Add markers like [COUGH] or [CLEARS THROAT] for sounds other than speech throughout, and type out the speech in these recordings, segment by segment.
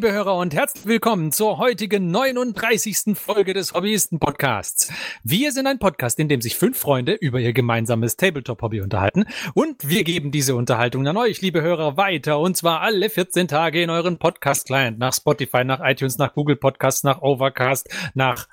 Liebe Hörer und herzlich willkommen zur heutigen 39. Folge des Hobbyisten-Podcasts. Wir sind ein Podcast, in dem sich fünf Freunde über ihr gemeinsames Tabletop-Hobby unterhalten und wir geben diese Unterhaltung an euch, liebe Hörer, weiter und zwar alle 14 Tage in euren Podcast-Client nach Spotify, nach iTunes, nach Google Podcasts, nach Overcast, nach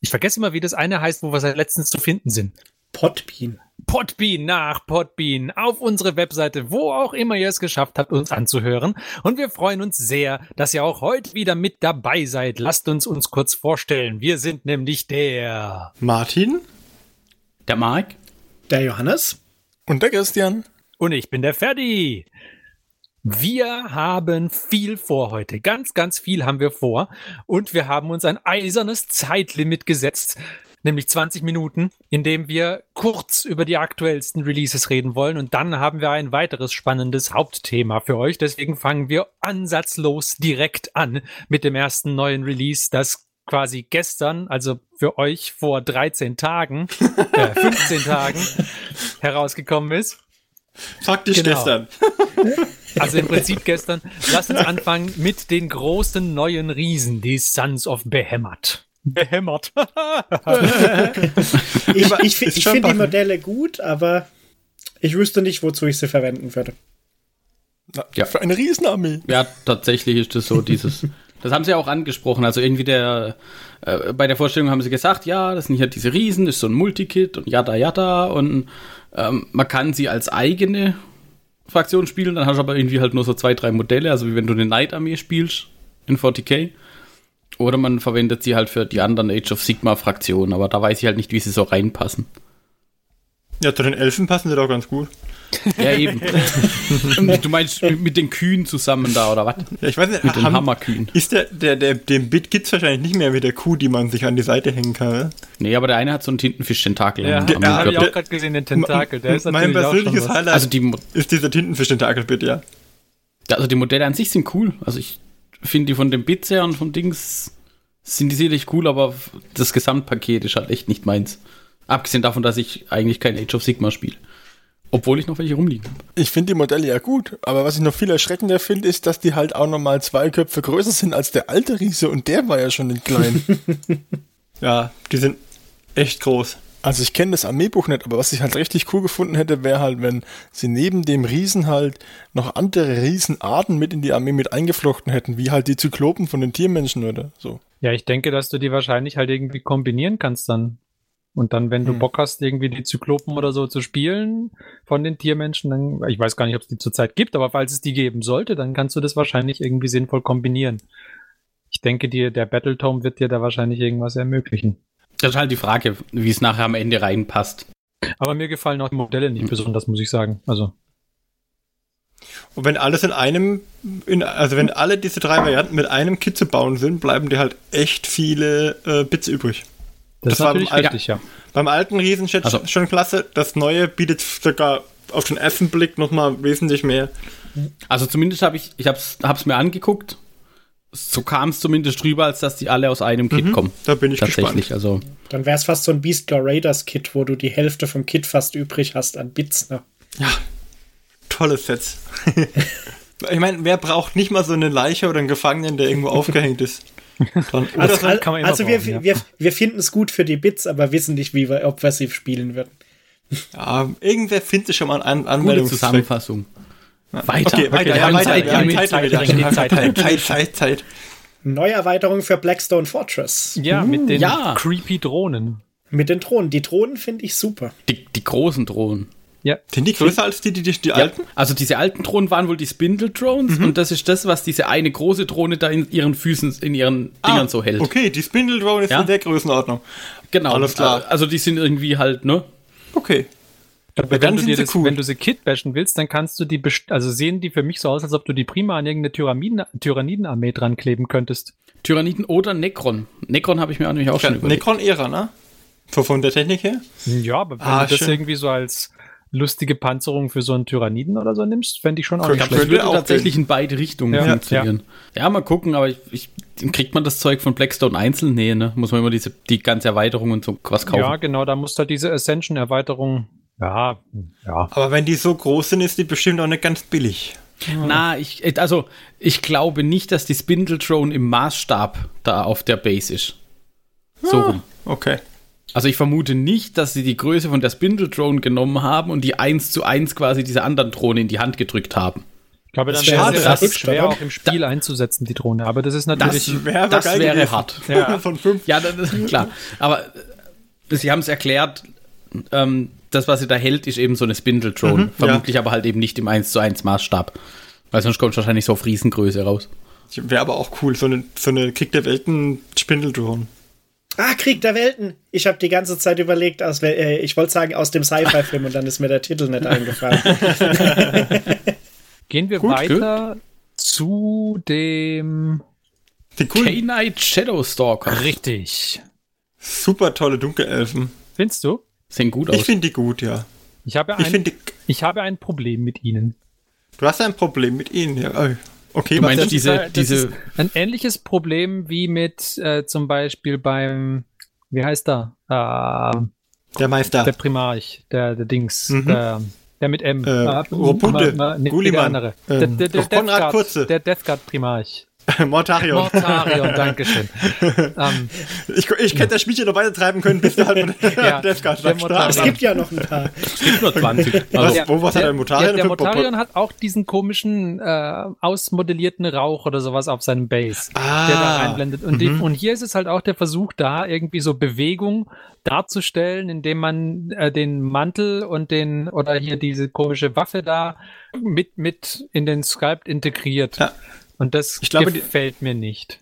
ich vergesse immer, wie das eine heißt, wo wir seit letztens zu finden sind. Podbean. Podbean nach Podbean auf unsere Webseite, wo auch immer ihr es geschafft habt, uns anzuhören. Und wir freuen uns sehr, dass ihr auch heute wieder mit dabei seid. Lasst uns uns kurz vorstellen. Wir sind nämlich der Martin, der Mark, der Johannes und der Christian. Und ich bin der Ferdi. Wir haben viel vor heute. Ganz, ganz viel haben wir vor. Und wir haben uns ein eisernes Zeitlimit gesetzt nämlich 20 Minuten, in dem wir kurz über die aktuellsten Releases reden wollen. Und dann haben wir ein weiteres spannendes Hauptthema für euch. Deswegen fangen wir ansatzlos direkt an mit dem ersten neuen Release, das quasi gestern, also für euch vor 13 Tagen, [LAUGHS] äh, 15 Tagen herausgekommen ist. Faktisch genau. gestern. [LAUGHS] Also im Prinzip gestern. Lasst uns anfangen mit den großen neuen Riesen, die Sons of Behemoth behämmert. [LAUGHS] [LAUGHS] ich ich, ich finde die Modelle gut, aber ich wüsste nicht, wozu ich sie verwenden würde. Na, ja. Für eine Riesenarmee. Ja, tatsächlich ist das so, dieses. [LAUGHS] Das haben sie auch angesprochen. Also irgendwie der, äh, bei der Vorstellung haben sie gesagt, ja, das sind hier diese Riesen, ist so ein Multikit und yada yada und ähm, man kann sie als eigene Fraktion spielen, dann hast du aber irgendwie halt nur so zwei, drei Modelle, also wie wenn du eine Night-Armee spielst in 40k. Oder man verwendet sie halt für die anderen Age of Sigma-Fraktionen, aber da weiß ich halt nicht, wie sie so reinpassen. Ja, zu den Elfen passen sie doch ganz gut. [LAUGHS] Ja, eben. [LAUGHS] du meinst mit den Kühen zusammen da, oder was? Ja, ich weiß nicht, mit den Hammerkühen. Ist der, der, der, den Bit gibt's wahrscheinlich nicht mehr mit der Kuh, die man sich an die Seite hängen kann, ne? Nee, aber der eine hat so einen Tintenfisch-Tentakel. Ja, der, ja habe ich auch gerade gesehen, den Tentakel. Der ist mein persönliches Highlight also die, ist dieser Tintenfisch-Tentakel-Bit, ja. Also die Modelle an sich sind cool. Also ich finde die von den Bits her und vom Dings sind die sicherlich cool, aber das Gesamtpaket ist halt echt nicht meins. Abgesehen davon, dass ich eigentlich kein Age of Sigma spiele. Obwohl ich noch welche rumliegen habe. Ich finde die Modelle ja gut, aber was ich noch viel erschreckender finde, ist, dass die halt auch nochmal zwei Köpfe größer sind als der alte Riese und der war ja schon nicht klein. [LAUGHS] ja, die sind echt groß. Also ich kenne das Armeebuch nicht, aber was ich halt richtig cool gefunden hätte, wäre halt, wenn sie neben dem Riesen halt noch andere Riesenarten mit in die Armee mit eingeflochten hätten, wie halt die Zyklopen von den Tiermenschen oder so. Ja, ich denke, dass du die wahrscheinlich halt irgendwie kombinieren kannst dann. Und dann, wenn du hm. Bock hast, irgendwie die Zyklopen oder so zu spielen von den Tiermenschen, dann, ich weiß gar nicht, ob es die zurzeit gibt, aber falls es die geben sollte, dann kannst du das wahrscheinlich irgendwie sinnvoll kombinieren. Ich denke, dir, der Battletome wird dir da wahrscheinlich irgendwas ermöglichen. Das ist halt die Frage, wie es nachher am Ende reinpasst. Aber mir gefallen auch die Modelle nicht besonders, muss ich sagen. Also. Und wenn alles in einem, in, also wenn alle diese drei Varianten mit einem Kit zu bauen sind, bleiben dir halt echt viele äh, Bits übrig. Das, das ist natürlich beim richtig, ja. Beim alten Riesen also. schon klasse. Das neue bietet sogar auf den ersten Blick nochmal wesentlich mehr. Also zumindest habe ich, ich habe es mir angeguckt so kam es zumindest drüber, als dass die alle aus einem Kit mhm, kommen. Da bin ich Tatsächlich, gespannt. Also. Dann wäre es fast so ein Beastlaw Raiders Kit, wo du die Hälfte vom Kit fast übrig hast an Bits. Ne? Ja, tolle Sets. [LAUGHS] ich meine, wer braucht nicht mal so eine Leiche oder einen Gefangenen, der irgendwo aufgehängt ist? Dann, [LAUGHS] also, also, also wir, ja. wir, wir finden es gut für die Bits, aber wissen nicht, wie wir, ob wir sie spielen würden. Ja, irgendwer findet schon mal eine Anmeldung. Zusammenfassung. Weiter. Okay, weiter. Ja, weiter. Zeit, ja, Zeit, Zeit, Zeit, Zeit, Zeit, Zeit. Neuerweiterung für Blackstone Fortress. Ja, mit den ja. creepy Drohnen. Mit den Drohnen. Die Drohnen finde ich super. Die, die großen Drohnen. Ja. Sind die größer als die, die, die, die ja. alten? Also diese alten Drohnen waren wohl die Spindle Drones mhm. und das ist das, was diese eine große Drohne da in ihren Füßen, in ihren ah, Dingern so hält. Okay, die Spindle Drone ist ja? in der Größenordnung. Genau. Alles klar. Also die sind irgendwie halt, ne? Okay. Aber wenn du, dir das, cool. wenn du sie Kit bashen willst, dann kannst du die, also sehen die für mich so aus, als ob du die prima an irgendeine Tyranniden, Tyrannidenarmee dran kleben könntest. Tyranniden oder Necron. Necron habe ich mir natürlich auch schon überlegt. Necron-Ära, ne? Von der Technik her? Ja, aber wenn ah, du das schön. irgendwie so als lustige Panzerung für so einen Tyranniden oder so nimmst, fände ich schon auch nicht schlecht. Das würde tatsächlich in beide Richtungen ja, funktionieren. Ja. ja. mal gucken, aber ich, ich, kriegt man das Zeug von Blackstone einzeln? Nee, ne? Muss man immer diese, die ganze Erweiterung und so was kaufen. Ja, genau, da musst du halt diese Ascension-Erweiterung ja, ja. Aber wenn die so groß sind, ist die bestimmt auch nicht ganz billig. Na, ich, äh, also, ich glaube nicht, dass die Spindle Drone im Maßstab da auf der Base ist. So rum. Okay. Also ich vermute nicht, dass sie die Größe von der Spindle Drone genommen haben und die eins zu eins quasi diese anderen Drohnen in die Hand gedrückt haben. Ich glaube, dann Das wäre es schwer auch im Spiel einzusetzen, die Drohne. Aber das ist natürlich. Das Wäre aber Das geil wäre gewesen. hart. Ja. [LAUGHS] Von fünf. Ja, das ist klar. Aber äh, sie haben es erklärt, ähm, das, was sie da hält, ist eben so eine Spindle Drone. Mhm, Vermutlich aber halt eben nicht im 1 zu 1 Maßstab. Weil sonst kommt es wahrscheinlich so auf Riesengröße raus. Wäre aber auch cool, so eine, so eine Krieg der Welten Spindeldrone. Ah, Krieg der Welten. Ich habe die ganze Zeit überlegt, aus, äh, ich wollte sagen aus dem Sci-Fi-Film und dann ist mir der Titel nicht [LAUGHS] eingefallen. [LAUGHS] Gehen wir Gut, weiter zu dem. K-Night Shadowstalker. Richtig. super tolle Dunkelelfen. Findest du? Sehen gut Ich aus. finde die gut, ja. Ich habe, Ich ein, ich habe ein Problem mit ihnen. du hast ein Problem mit ihnen, ja. Oh, Okay, Du meinst die- diese- ist, das diese- ist ein ähnliches Problem wie mit äh, zum Beispiel beim, wie heißt er? Äh, der Meister. der Primarch, der, der Dings, Mhm. der, der mit M. Äh, Ah, Ropunde, nee, Gulliman, Der andere. ähm, der, der, der, Konrad Death Guard- Kurze. der Death Guard Primarch. [LAUGHS] Mortarion. Mortarion, Dankeschön. [LAUGHS] ähm, Ich, ich hätte das Spielchen noch weiter treiben können, bis du [LAUGHS] halt mit Ja, Death Guard der es gibt ja noch ein paar. Es gibt nur 20. Was? Also, wo- was hat der Mortarion Der, der Mortarion hat auch diesen komischen äh, ausmodellierten Rauch oder sowas auf seinem Base, Ah, der da reinblendet. Und, die, mhm. und hier ist es halt auch der Versuch, da irgendwie so Bewegung darzustellen, indem man äh, den Mantel und den oder hier diese komische Waffe da mit mit in den Sculpt integriert. Ja. Und das Ich glaube, gefällt mir nicht.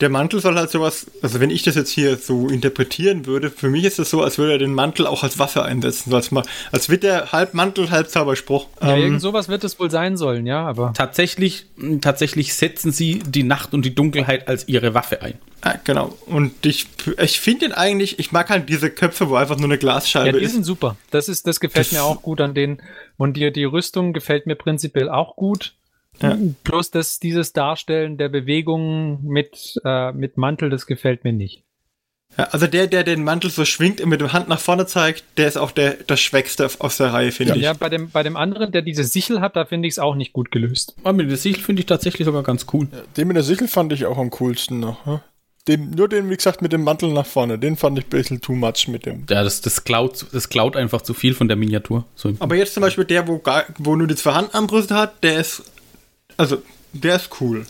Der Mantel soll halt sowas, also wenn ich das jetzt hier so interpretieren würde, für mich ist es so, als würde er den Mantel auch als Waffe einsetzen. So als, als wird der halb Mantel, halb Zauberspruch. Ja, Ähm, irgend sowas wird es wohl sein sollen, ja, aber tatsächlich, tatsächlich setzen sie die Nacht und die Dunkelheit als ihre Waffe ein. ah, genau. Und ich, ich finde ihn eigentlich, ich mag halt diese Köpfe, wo einfach nur eine Ja, Glasscheibe die ist. sind super. Das ist, das gefällt Das- mir auch gut an denen. Und die, die Rüstung gefällt mir prinzipiell auch gut. Ja. Bloß dass dieses Darstellen der Bewegungen mit, äh, mit Mantel, das gefällt mir nicht. Ja, also der, der den Mantel so schwingt und mit der Hand nach vorne zeigt, der ist auch der, das Schwächste aus der Reihe, finde ich. Ja, bei dem, bei dem anderen, der diese Sichel hat, da finde ich es auch nicht gut gelöst. Aber mit der Sichel finde ich tatsächlich sogar ganz cool. Den mit der Sichel fand ich auch am coolsten noch. Ja? Den, nur den, wie gesagt, mit dem Mantel nach vorne. Den fand ich ein bisschen too much mit dem. Ja, das, das, klaut, das klaut einfach zu viel von der Miniatur. So Aber jetzt zum Beispiel der, wo, gar, wo nur die zwei Handarmbrüste hat, der ist, also, der ist cool.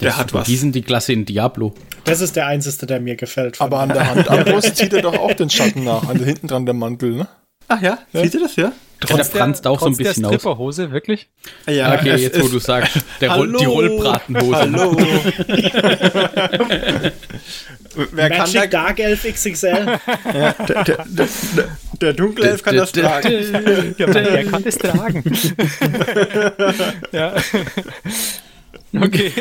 Der hat was. Die sind die Klasse in Diablo. Das ist der einzige, der mir gefällt. Aber an der Handarmbrust [LAUGHS] zieht er doch auch den Schatten nach. Also hinten dran der Mantel, ne? Ach ja, siehst du das, ja? Ja, der franzt auch so ein trotz bisschen der aus. Stripperhose, wirklich? Ja, Okay, es jetzt wo du sagst, der Roll, die. Rollbratenhose. Hallo. Wer kann Magic da, Dark Elf XXL. [LAUGHS] der, der, der, der Dunkelelf kann das tragen. Ja, der kann das tragen. [LAUGHS] ja. Okay.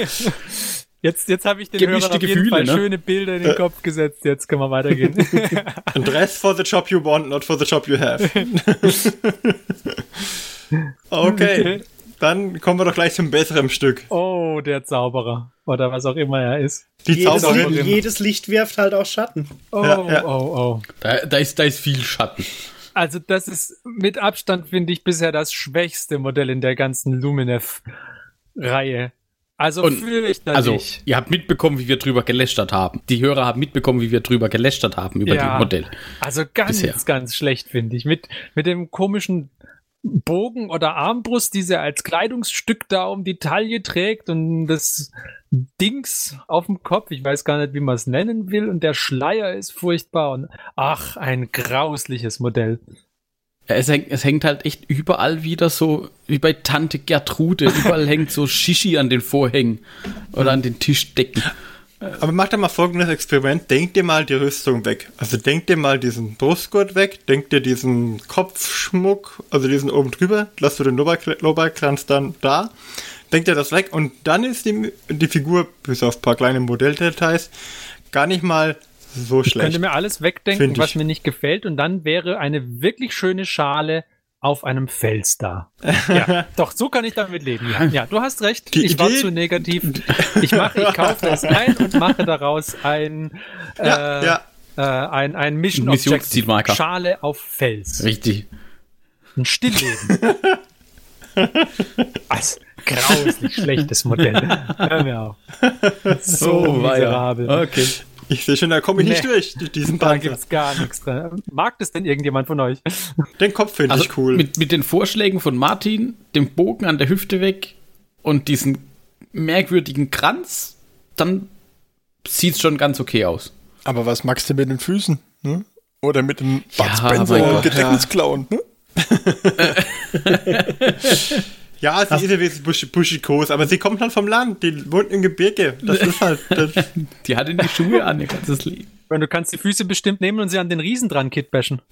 Jetzt, jetzt habe ich den Gemischte Hörern auf jeden Gefühle, Fall ne? schöne Bilder in den Kopf gesetzt. Jetzt können wir weitergehen. [LAUGHS] Dress for the job you want, not for the job you have. [LAUGHS] okay, dann kommen wir doch gleich zum besseren Stück. Oh, der Zauberer. Oder was auch immer er ist. Die Jedes, Zauberin. Licht, jedes Licht wirft halt auch Schatten. Oh, Ja, ja. oh, oh. Da, da, ist, da ist viel Schatten. Also das ist mit Abstand, finde ich, bisher das schwächste Modell in der ganzen Luminev-Reihe. Also Und- fürchterlich. Also, ihr habt mitbekommen, wie wir drüber gelästert haben. Die Hörer haben mitbekommen, wie wir drüber gelästert haben über Ja. die Modell. Also ganz, Bisher. ganz schlecht, finde ich. Mit, mit dem komischen Bogen oder Armbrust, die sie als Kleidungsstück da um die Taille trägt und das Dings auf dem Kopf. Ich weiß gar nicht, wie man es nennen will. Und der Schleier ist furchtbar. Und ach, ein grausliches Modell. Es hängt, es hängt halt echt überall wieder so, wie bei Tante Gertrude. Überall [LAUGHS] hängt so Shishi an den Vorhängen oder an den Tischdecken. Aber mach doch mal folgendes Experiment. Denk dir mal die Rüstung weg. Also denk dir mal diesen Brustgurt weg, denk dir diesen Kopfschmuck, also diesen oben drüber, lass du den Oberkranz dann da, denk dir das weg und dann ist die, die Figur, bis auf ein paar kleine Modelldetails, gar nicht mal so Ich schlecht. könnte mir alles wegdenken, ich. was mir nicht gefällt. Und dann wäre eine wirklich schöne Schale auf einem Fels da. Ja, [LAUGHS] doch, so kann ich damit leben. Ja, ja du hast recht. Ich war zu negativ. [LAUGHS] Ich mache, ich kaufe das ein und mache daraus ein, äh, Ja, ja. Äh, ein, ein Mission. Objective. Schale auf Fels. Richtig. Ein Stillleben. [LAUGHS] Was? Grauslich schlechtes Modell. Hör mir auf. So Oh, miserabel. Okay. Ich sehe schon, da komme ich nicht Nee. durch, durch diesen [LAUGHS] Da Panzer. gibt's gar nichts dran. Mag das denn irgendjemand von euch? [LAUGHS] Den Kopf finde Also ich cool. mit, mit den Vorschlägen von Martin, dem Bogen an der Hüfte weg und diesen merkwürdigen Kranz, dann sieht's schon ganz okay aus. Aber was magst du mit den Füßen? Ne? Oder mit den Bud Ja, Spencer Gedächtnisklauen? Ne? [LAUGHS] ja, sie ist ja wie busch, buschikos, aber sie kommt halt vom Land. Die wohnt im Gebirge. Das ist halt. [LAUGHS] Das, Die hat in die Schuhe an ihr ganzes Leben. Weil du kannst die Füße bestimmt nehmen und sie an den Riesen dran kitbashen. [LAUGHS]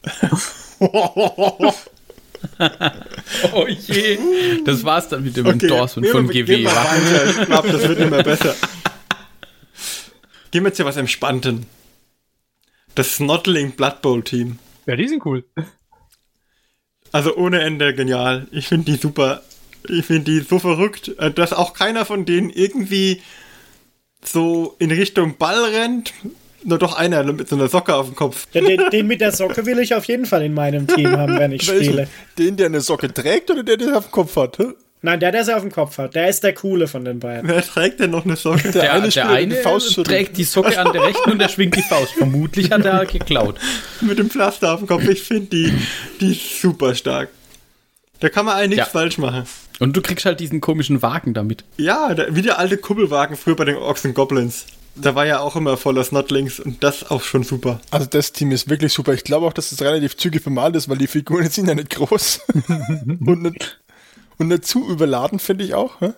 Oh je. Das war's dann mit dem Okay, Endorsement von wir- GW. wir weiter. Ich glaube, das wird immer besser. Gehen wir jetzt hier was Entspannten. Das Snottling Blood Bowl Team. Ja, die sind cool. Also ohne Ende genial. Ich finde die super. Ich finde die so verrückt, äh, dass auch keiner von denen irgendwie so in Richtung Ball rennt. Nur doch einer mit so einer Socke auf dem Kopf. Ja, den, den mit der [LAUGHS] Socke will ich auf jeden Fall in meinem Team haben, wenn ich spiele. Den, der eine Socke trägt oder der, der auf dem Kopf hat? hä? Nein, der, der sie auf dem Kopf hat, der ist der Coole von den beiden. Wer trägt denn noch eine Socke? Der, eine der Spieler, der die eine Faust trägt die Socke an der rechten und der schwingt die Faust. [LAUGHS] Vermutlich hat er geklaut. mit dem Pflaster auf dem Kopf. Ich finde die, die super stark. Da kann man eigentlich nichts Ja. falsch machen. Und du kriegst halt diesen komischen Wagen damit. Ja, der, wie der alte Kuppelwagen früher bei den Orks and Goblins. Da war ja auch immer voller Snotlings und das auch schon super. Also das Team ist wirklich super. Ich glaube auch, dass es relativ zügig bemalt ist, weil die Figuren [LAUGHS] sind ja nicht groß. [LAUGHS] und, nicht, und nicht zu überladen, finde ich auch. hä?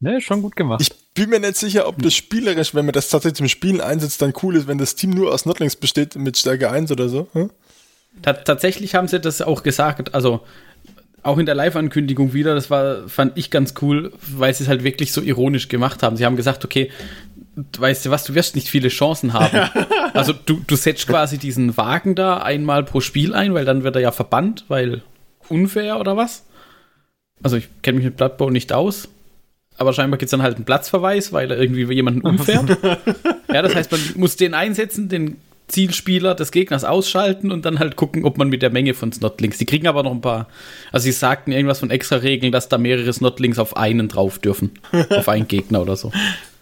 Ne, schon gut gemacht. Ich bin mir nicht sicher, ob das spielerisch, wenn man das tatsächlich zum Spielen einsetzt, dann cool ist, wenn das Team nur aus Notlings besteht mit Stärke 1 oder so. hä? Ta tatsächlich haben sie das auch gesagt, also auch in der Live-Ankündigung wieder, das war, fand ich ganz cool, weil sie es halt wirklich so ironisch gemacht haben. Sie haben gesagt, okay, weißt du was, du wirst nicht viele Chancen haben. [LAUGHS] also du, du setzt quasi diesen Wagen da einmal pro Spiel ein, weil dann wird er ja verbannt, weil unfair oder was? Also ich kenne mich mit Blood Bowl nicht aus. Aber scheinbar gibt es dann halt einen Platzverweis, weil er irgendwie jemanden [LAUGHS] umfährt. [LAUGHS] ja, das heißt, man muss den einsetzen, den Zielspieler des Gegners ausschalten und dann halt gucken, ob man mit der Menge von Snotlings. Die kriegen aber noch ein paar. Also sie sagten irgendwas von extra Regeln, dass da mehrere Snotlings auf einen drauf dürfen. [LAUGHS] auf einen Gegner oder so.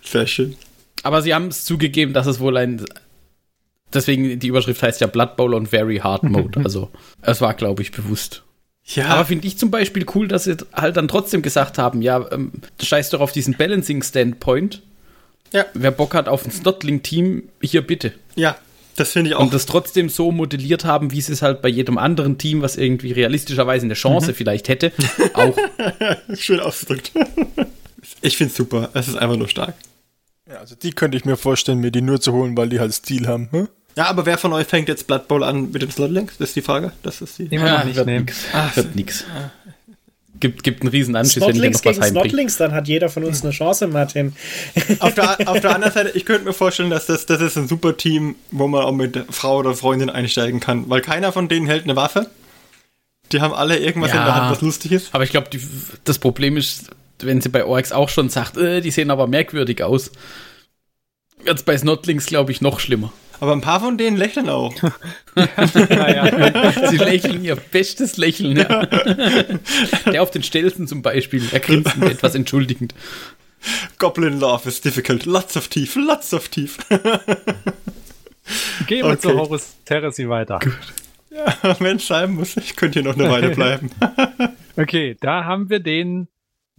Sehr schön. Aber sie haben es zugegeben, dass es wohl ein. Deswegen, die Überschrift heißt ja Blood Bowl on Very Hard Mode. [LAUGHS] Also, es war, glaube ich, bewusst. Ja, Aber finde ich zum Beispiel cool, dass sie halt dann trotzdem gesagt haben, ja, ähm, scheiß doch auf diesen Balancing-Standpoint. Ja. Wer Bock hat auf ein Snotling-Team, hier bitte. ja, das finde ich auch. Und das trotzdem so modelliert haben, wie sie es halt bei jedem anderen Team, was irgendwie realistischerweise eine Chance vielleicht hätte, [LAUGHS] auch. schön ausgedrückt. ich finde es super. Es ist einfach nur stark. Ja, also die könnte ich mir vorstellen, mir die nur zu holen, weil die halt Stil haben. hä? Ja, aber wer von euch fängt jetzt Blood Bowl an mit dem Slotlinks? Das ist die Frage. Das ist die. Immer noch nicht wird nehmen. nix. wird nix. Gibt, gibt einen riesen Anschiss, wenn Snotlings noch was. Snotlings, dann hat jeder von uns eine Chance, Martin. [LAUGHS] Auf der, auf der anderen Seite, ich könnte mir vorstellen, dass das, das ist ein super Team, wo man auch mit Frau oder Freundin einsteigen kann, weil keiner von denen hält eine Waffe. Die haben alle irgendwas Ja. in der Hand, was lustig ist. Aber ich glaube, das Problem ist, wenn sie bei Orks auch schon sagt, äh, die sehen aber merkwürdig aus, wird bei Snotlings, glaube ich, noch schlimmer. Aber ein paar von denen lächeln auch. [LAUGHS] Sie lächeln ihr bestes Lächeln, ja. [LAUGHS] Der auf den Stelzen zum Beispiel, er grinst etwas entschuldigend. Goblin Love is difficult. Lots of teeth, lots of teeth. Gehen wir Okay. zur Horus Heresy weiter. ja, wenn es sein muss, ich könnte hier noch eine Weile bleiben. [LAUGHS] Okay, da haben wir den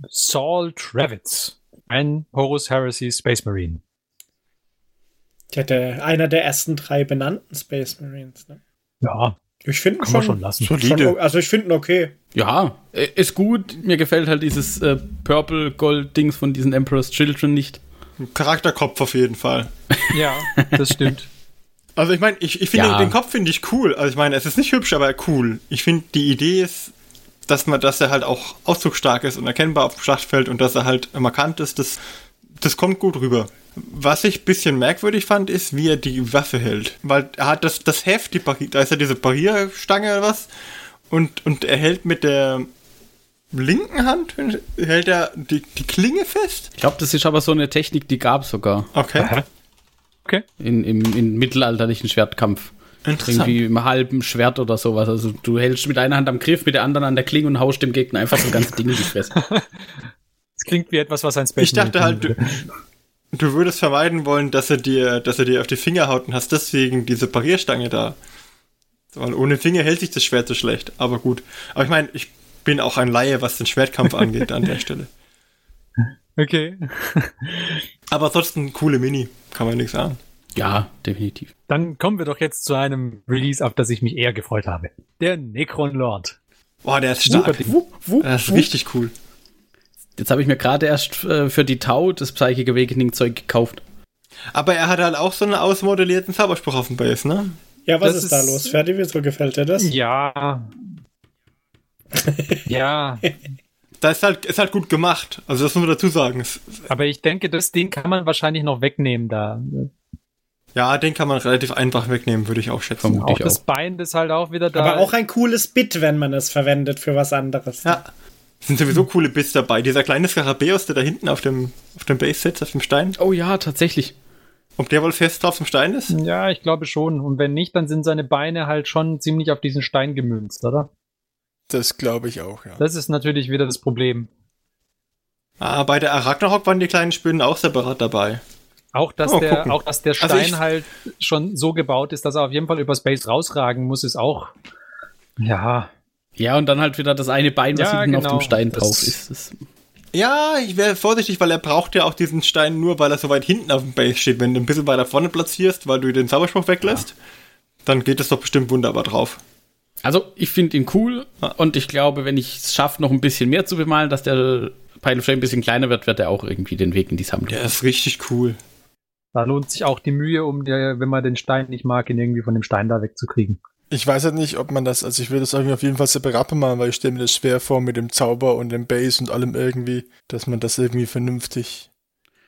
Saul Trevitz. Ein Horus Heresy Space Marine. Ja, der, einer der ersten drei benannten Space Marines. Ne? Ja, Ich finde schon, schon lassen. Solide. schon. Also ich finde ihn okay. Ja, äh, ist gut. Mir gefällt halt dieses äh, Purple Gold Dings von diesen Emperor's Children nicht. Charakterkopf auf jeden Fall. [LAUGHS] Ja, das stimmt. Also ich meine, ich, ich finde Ja. den Kopf finde ich cool. Also ich meine, es ist nicht hübsch, aber cool. Ich finde die Idee ist, dass man, dass er halt auch ausdrucksstark ist und erkennbar auf dem Schlachtfeld und dass er halt markant ist. Das, das kommt gut rüber. Was ich ein bisschen merkwürdig fand, ist, wie er die Waffe hält. Weil er hat das, das Heft, die Pari da ist ja diese Parierstange oder was. Und, und er hält mit der linken Hand, hält er die, die Klinge fest. Ich glaube, das ist aber so eine Technik, die gab es sogar Okay. Okay. in, im, im mittelalterlichen Schwertkampf. Irgendwie im halben Schwert oder sowas. Also du hältst mit einer Hand am Griff, mit der anderen an der Klinge und haust dem Gegner einfach so ein ganzes [LAUGHS] Ding in die Fresse. Das klingt wie etwas, was ein Space Ich dachte halt, du, du würdest vermeiden wollen, dass er dir, dass er dir auf die Finger haut und hast deswegen diese Parierstange da. Weil ohne Finger hält sich das Schwert so schlecht. Aber gut. Aber ich meine, ich bin auch ein Laie, was den Schwertkampf angeht an der Stelle. [LAUGHS] Okay. [LAUGHS] Aber ansonsten coole Mini, kann man nichts sagen. Ja, definitiv. Dann kommen wir doch jetzt zu einem Release, auf das ich mich eher gefreut habe. Der Necron Lord. Boah, der ist stark. Wupp, wupp, Das ist wupp. richtig cool. Jetzt habe ich mir gerade erst äh, für die Tau das Psychic Awakening Zeug gekauft. Aber er hat halt auch so einen ausmodellierten Zauberspruch auf dem Base, ne? Ja, was Das ist, da ist- los, Ferdi? Wieso gefällt dir das? Ja. [LAUGHS] ja, Da ist halt, ist halt gut gemacht. Also das muss man dazu sagen. Aber ich denke, das Ding kann man wahrscheinlich noch wegnehmen da. ja, den kann man relativ einfach wegnehmen, würde ich auch schätzen. Vermute. Auch ich das auch. Bein ist halt auch wieder da. Aber auch ein cooles Bit, wenn man es verwendet für was anderes. Ja. Sind sowieso coole Bits dabei. Dieser kleine Skarabäus, der da hinten auf dem, auf dem Base sitzt, auf dem Stein. Oh ja, tatsächlich. Ob der wohl fest drauf im Stein ist? Ja, ich glaube schon. Und wenn nicht, dann sind seine Beine halt schon ziemlich auf diesen Stein gemünzt, oder? Das glaube ich auch, ja. Das ist natürlich wieder das Problem. Ah, bei der Arachnarok waren die kleinen Spinnen auch separat dabei. Auch dass, Oh, der, gucken. auch, dass der Also Stein ich- halt schon so gebaut ist, dass er auf jeden Fall über Space rausragen muss, ist auch. Ja, Ja, und dann halt wieder das eine Bein, was Ja, hinten auf genau. dem Stein Das- drauf ist. Das, Ja, ich wäre vorsichtig, weil er braucht ja auch diesen Stein nur, weil er so weit hinten auf dem Base steht. Wenn du ein bisschen weiter vorne platzierst, weil du den Zauberspruch weglässt, dann geht es doch bestimmt wunderbar drauf. also, ich finde ihn cool und ich glaube, wenn ich es schaffe, noch ein bisschen mehr zu bemalen, dass der Pile of Shame ein bisschen kleiner wird, wird er auch irgendwie den Weg in die Sammlung. Der ist richtig cool. da lohnt sich auch die Mühe, um der, wenn man den Stein nicht mag, ihn irgendwie von dem Stein da wegzukriegen. Ich weiß halt nicht, ob man das, also ich würde das auf jeden Fall separat machen, weil ich stelle mir das schwer vor mit dem Zauber und dem Base und allem irgendwie, dass man das irgendwie vernünftig.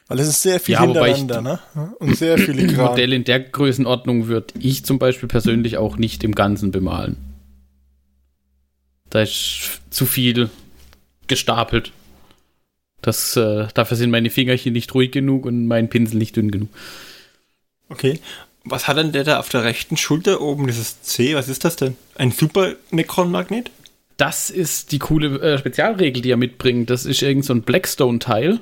Weil es ist sehr viel Ja, hintereinander, ne? Und sehr [CLEARS THROAT] Ein filigran. Modell in der Größenordnung würde ich zum Beispiel persönlich auch nicht im Ganzen bemalen. Da ist zu viel gestapelt. Das, äh, dafür sind meine Fingerchen nicht ruhig genug und mein Pinsel nicht dünn genug. Okay. Was hat denn der da auf der rechten Schulter oben, dieses C? Was ist das denn? Ein Super Necron-Magnet? Das ist die coole äh, Spezialregel, die er mitbringt. Das ist irgend so ein Blackstone-Teil.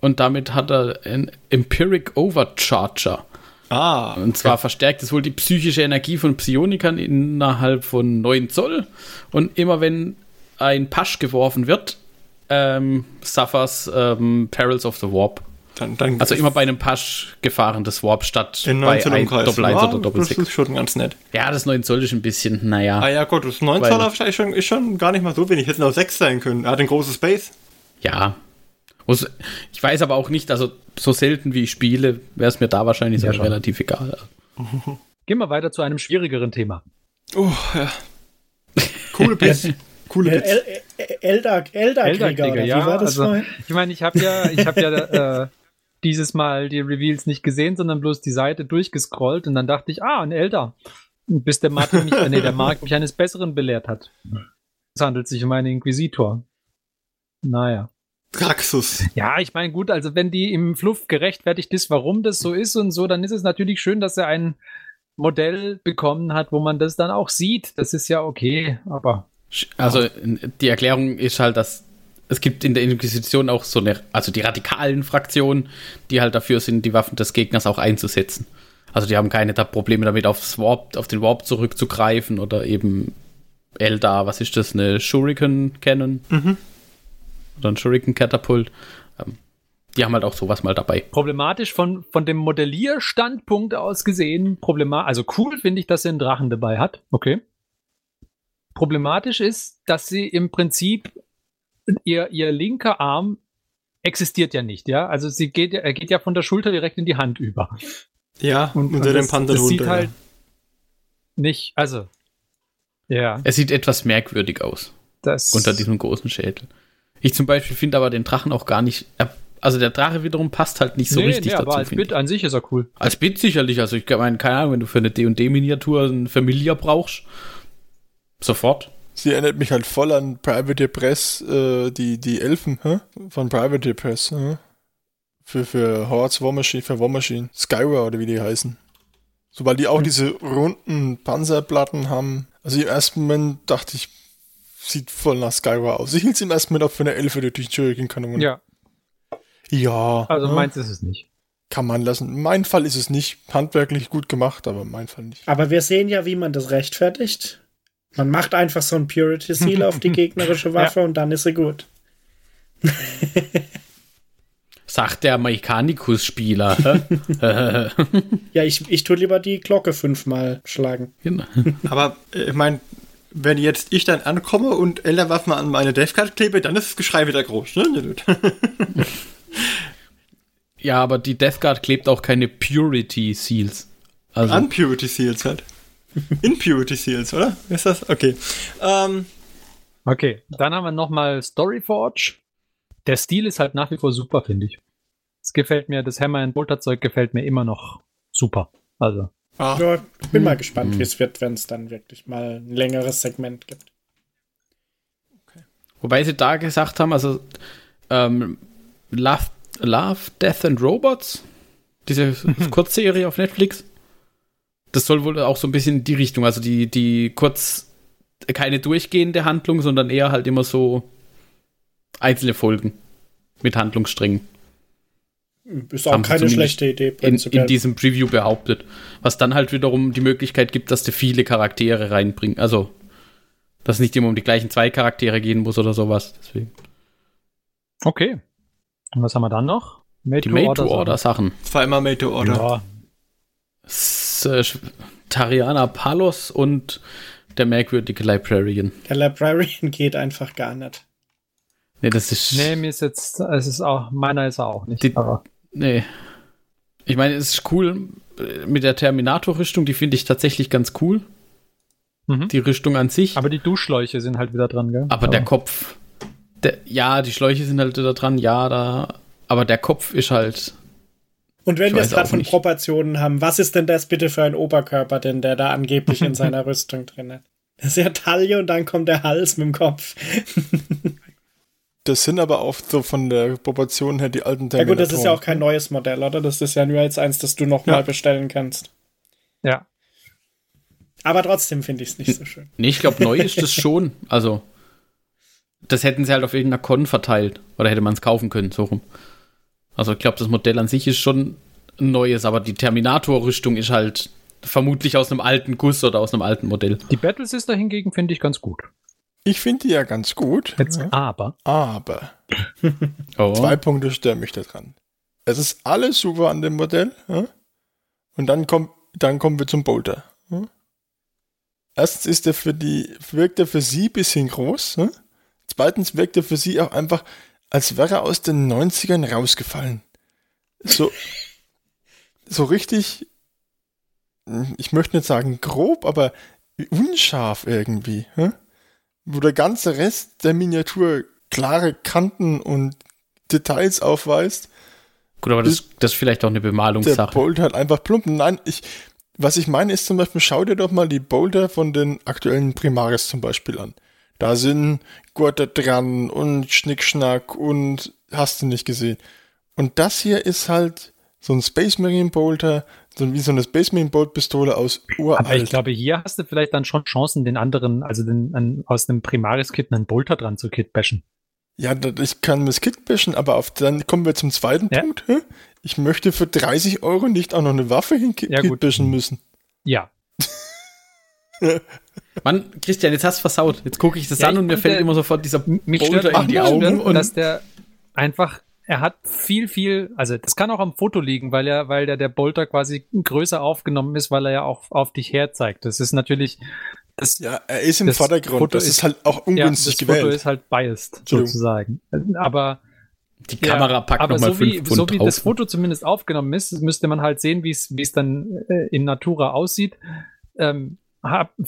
Und damit hat er einen Empiric Overcharger. Ah, Und zwar verstärkt es wohl die psychische Energie von Psionikern innerhalb von 9 Zoll. Und immer wenn ein Pasch geworfen wird, ähm, suffers ähm, Perils of the Warp. Dann, dann Also immer bei einem Pasch Gefahren des Warp statt in bei 19 ein, Umkreis. Doppel 1 Ja, oder Doppel Das 6. ist schon ganz nett. Ja, das 9 Zoll ist ein bisschen, naja. Ah ja, gut, das 9 Weil- Zoll ist schon, ist schon gar nicht mal so wenig. Hätten auch 6 sein können. Er hat ein großes Base. Ja. Ich weiß aber auch nicht, also so selten wie ich spiele, wäre es mir da wahrscheinlich Ja, relativ egal. [LAUGHS] Gehen wir weiter zu einem schwierigeren Thema. Oh, ja. Coole [LAUGHS] Bits. Coole Bits. El El Elder Elder-Krieger, Elder-Krieger, oder wie ja, war das also-? Ich meine, ich habe ja, ich habe ja [LAUGHS] äh, dieses Mal die Reveals nicht gesehen, sondern bloß die Seite durchgescrollt und dann dachte ich, ah, ein Elder. Bis der Martin mich, äh, nee, der Mark mich eines Besseren belehrt hat. Es handelt sich um einen Inquisitor. Naja. Draxus. Ja, ich meine, gut, also wenn die im Fluff gerechtfertigt ist, warum das so ist und so, dann ist es natürlich schön, dass er ein Modell bekommen hat, wo man das dann auch sieht. Das ist ja okay, aber Also die Erklärung ist halt, dass es gibt in der Inquisition auch so eine, also die radikalen Fraktionen, die halt dafür sind, die Waffen des Gegners auch einzusetzen. Also die haben keine da Probleme damit, aufs Warp, auf den Warp zurückzugreifen oder eben Eldar, was ist das, eine Shuriken Cannon? Oder ein Shuriken Katapult. Ähm, die haben halt auch sowas mal dabei. problematisch von, von dem Modellierstandpunkt aus gesehen, problematisch, also cool finde ich, dass sie einen Drachen dabei hat. Okay. Problematisch ist, dass sie im Prinzip ihr, ihr linker Arm existiert ja nicht, ja. Also sie geht, ja- er geht ja von der Schulter direkt in die Hand über. Ja, Und, unter und dem Panther das sieht halt nicht, also ja, Es sieht etwas merkwürdig aus. das unter diesem großen Schädel. Ich zum Beispiel finde aber den Drachen auch gar nicht. Also der Drache wiederum passt halt nicht so nee, richtig nee, aber dazu. als finde Bit ich. an sich ist er cool. Als Bit sicherlich. Also ich meine, keine Ahnung, wenn du für eine D&D-Miniatur einen Familia brauchst, sofort. Sie erinnert mich halt voll an Private Press, äh, die, die Elfen, hä? Von Private Press, hä? Für, für Hordes War Machine, für War Machine. Skyra oder wie die heißen. So, weil die auch diese runden Panzerplatten haben. Also im ersten Moment dachte ich, sieht voll nach Skyward aus. Ich hielt es im ersten Moment auch für eine Elfe durch die Shuriken-Kanone. Ja. Ja. Also ne? meins ist es nicht. Kann man lassen. Mein Fall ist es nicht handwerklich gut gemacht, aber mein Fall nicht. Aber wir sehen ja, wie man das rechtfertigt. Man macht einfach so ein Purity Seal auf die [LAUGHS] gegnerische Waffe und dann ist sie gut. Sagt der Mechanicus-Spieler. [LAUGHS] Ja, ich, ich tue lieber die Glocke fünfmal schlagen. Genau. Aber äh, ich meine, wenn jetzt ich dann ankomme und Elderwaffen an meine Deathcard klebe, dann ist das Geschrei wieder groß, ne? ja, [LAUGHS] aber die Death Guard klebt auch keine Purity Seals. Also, Unpurity Seals halt. Impurity Seals, oder? Ist das? Okay. Ähm, Okay, dann haben wir nochmal Storyforge. Der Stil ist halt nach wie vor super, finde ich. Es gefällt mir, das Hammer and Bolter Zeug gefällt mir immer noch super. Also, ah, Ja, ich bin mal gespannt, wie es wird, wenn es dann wirklich mal ein längeres Segment gibt. wobei sie da gesagt haben, also ähm, Love, Love, Death and Robots, diese [LAUGHS] Kurzserie auf Netflix, das soll wohl auch so ein bisschen in die Richtung, also die, die kurz keine durchgehende Handlung, sondern eher halt immer so einzelne Folgen mit Handlungssträngen. Ist auch keine schlechte Idee, in, in diesem Preview behauptet. Was dann halt wiederum die Möglichkeit gibt, dass du viele Charaktere reinbringen. Also, dass es nicht immer um die gleichen zwei Charaktere gehen muss oder sowas. Deswegen. okay. Und was haben wir dann noch? Made Die Made-to-Order-Sachen. zweimal Made to Order. Ja, Äh, Tariana Palos und der merkwürdige Librarian. Der Librarian [LAUGHS] geht einfach gar nicht. Nee, das ist. nee, mir ist jetzt, es ist auch, meiner ist er auch nicht. Die- aber Nee. Ich meine, es ist cool mit der Terminator-Rüstung, die finde ich tatsächlich ganz cool. Mhm. Die Rüstung an sich. Aber die Duschschläuche sind halt wieder dran, gell? Aber der Kopf. Der, ja, die Schläuche sind halt da dran, ja, da. Aber der Kopf ist halt. Und wenn wir es gerade von nicht. Proportionen haben, was ist denn das bitte für ein Oberkörper, denn der da angeblich in [LAUGHS] seiner Rüstung drin hat? Das ist ja Taille und dann kommt der Hals mit dem Kopf. Das sind aber auch so von der Proportion her die alten Ja gut, das ist ja auch Terminatoren. kein neues Modell, oder? Das ist ja nur jetzt eins, das du nochmal Ja. bestellen kannst. Ja. Aber trotzdem finde ich es nicht so schön. Nee, ich glaube, neu ist das [LAUGHS] schon. Also. Das hätten sie halt auf irgendeiner Con verteilt. Oder hätte man es kaufen können, so rum. Also, ich glaube, das Modell an sich ist schon ein neues, aber die Terminator-Rüstung ist halt vermutlich aus einem alten Guss oder aus einem alten Modell. Die Battle Sister hingegen finde ich ganz gut. Ich finde die ja ganz gut, Jetzt ja, aber. aber [LAUGHS] Oh. zwei Punkte stören mich daran. Es ist alles super an dem Modell. Ja? Und dann, kommt, dann kommen wir zum Bolter. Ja? Erstens ist er für die, wirkt er für sie ein bisschen groß. Ja? Zweitens wirkt er für sie auch einfach, als wäre er aus den 90ern rausgefallen. So, so richtig, ich möchte nicht sagen grob, aber unscharf irgendwie. Ja? Wo der ganze Rest der Miniatur klare Kanten und Details aufweist. Gut, aber das, das ist vielleicht auch eine Der Bemalungssache. Boulder hat einfach plumpen. Nein, ich, was ich meine ist zum Beispiel, schau dir doch mal die Boulder von den aktuellen Primaris zum Beispiel an. Da sind Gurte dran und Schnickschnack und hast du nicht gesehen. Und das hier ist halt so ein Space Marine Bolter, so wie so eine Space Marine Bolt Pistole aus uralt. Aber ich glaube, hier hast du vielleicht dann schon Chancen, den anderen, also den, an, aus dem Primaris-Kit einen Bolter dran zu kitbashen. Ja, ich kann mir das Kit bashen, aber auf, dann kommen wir zum zweiten Ja. Punkt. Ich möchte für 30 Euro nicht auch noch eine Waffe hin Ja, bashen müssen. Ja. [LAUGHS] Mann, Christian, jetzt hast du versaut. Jetzt gucke ich das Ja, an ich und mir fällt immer sofort dieser Mich Boulder stört in die auch Augen. nur, Und dass der einfach, er hat viel, viel, also das kann auch am Foto liegen, weil er, weil der, der Bolter quasi größer aufgenommen ist, weil er ja auch auf dich herzeigt. Das ist natürlich, das, Ja, er ist im Das Vordergrund. Foto das ist, ist- halt auch ja, ungünstig das Foto gewählt. ist halt biased, sozusagen. Aber die Kamera Ja, packt aber nochmal so wie, fünf so Pfund wie drauf. das Foto zumindest aufgenommen ist, müsste man halt sehen, wie es wie es dann äh, in Natura aussieht. Ähm,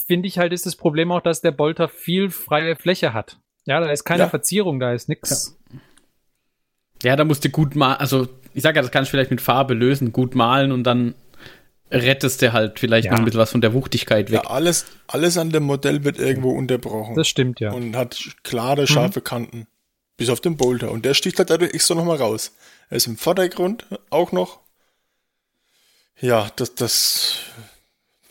Finde ich halt, ist das Problem auch, dass der Bolter viel freie Fläche hat. Ja, da ist keine Ja. Verzierung, da ist nix. Ja, da musst du gut malen. Also, ich sag ja, das kannst du vielleicht mit Farbe lösen, gut malen und dann rettest du halt vielleicht Ja. noch ein bisschen was von der Wuchtigkeit weg. Ja, alles, alles an dem Modell wird irgendwo unterbrochen. Das stimmt ja. Und hat klare, scharfe Kanten. Bis auf den Bolter. Und der sticht halt dadurch extra nochmal raus. Er ist im Vordergrund auch noch. Ja, das, das,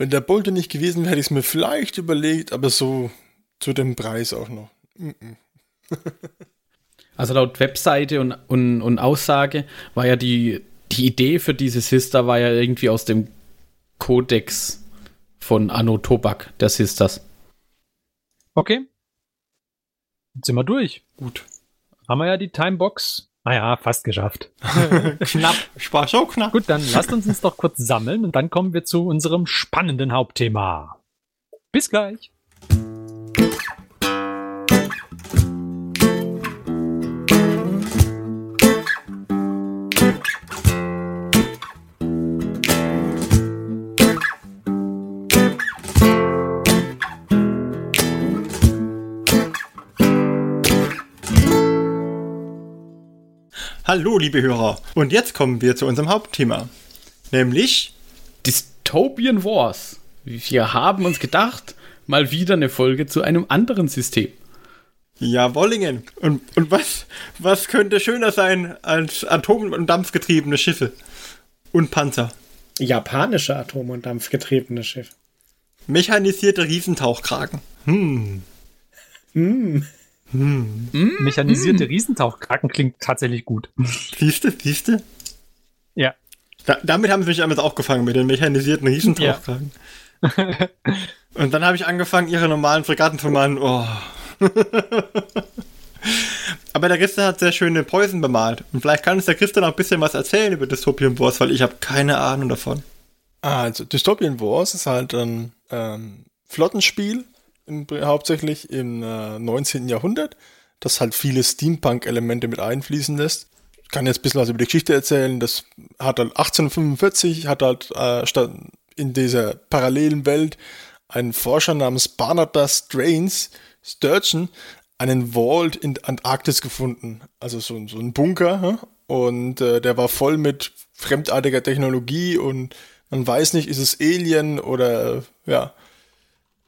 wenn der Bolte nicht gewesen wäre, hätte ich es mir vielleicht überlegt, aber so zu dem Preis auch noch. [LAUGHS] also laut Webseite und, und, und Aussage war ja die, die Idee für diese Sister war ja irgendwie aus dem Kodex von Anno Tobak, der Sisters. Okay. Jetzt sind wir durch. Gut. Haben wir ja die Timebox. Naja, fast geschafft. [LAUGHS] knapp. War schon knapp. Gut, dann lasst uns uns doch kurz sammeln und dann kommen wir zu unserem spannenden Hauptthema. Bis gleich. Hallo, liebe Hörer. Und jetzt kommen wir zu unserem Hauptthema. Nämlich Dystopian Wars. Wir haben uns gedacht, mal wieder eine Folge zu einem anderen System. Ja, Wollingen. Und, und was, was könnte schöner sein als Atom- und Dampfgetriebene Schiffe? Und Panzer. Japanische Atom- und Dampfgetriebene Schiffe. Mechanisierte Riesentauchkragen. Hm. Hm. Hm. Mechanisierte Riesentauchkraken klingt tatsächlich gut. Siehste, siehste? Ja. Da, damit haben sie mich damals auch gefangen, mit den mechanisierten Riesentauchkragen. Ja. Und dann habe ich angefangen, ihre normalen Fregatten zu malen. Oh. [LAUGHS] Aber der Christian hat sehr schöne Preußen bemalt. Und vielleicht kann uns der Christian auch ein bisschen was erzählen über Dystopian Wars, weil ich habe keine Ahnung davon. Also, Dystopian Wars ist halt ein ähm, Flottenspiel, in, hauptsächlich im äh, 19. Jahrhundert, das halt viele Steampunk-Elemente mit einfließen lässt. Ich kann jetzt ein bisschen was über die Geschichte erzählen. Das hat halt 1845, hat halt äh, in dieser parallelen Welt ein Forscher namens Barnabas Strains, Sturgeon, einen Vault in Antarktis gefunden. Also so, so ein Bunker. Hm? Und äh, der war voll mit fremdartiger Technologie und man weiß nicht, ist es Alien oder ja,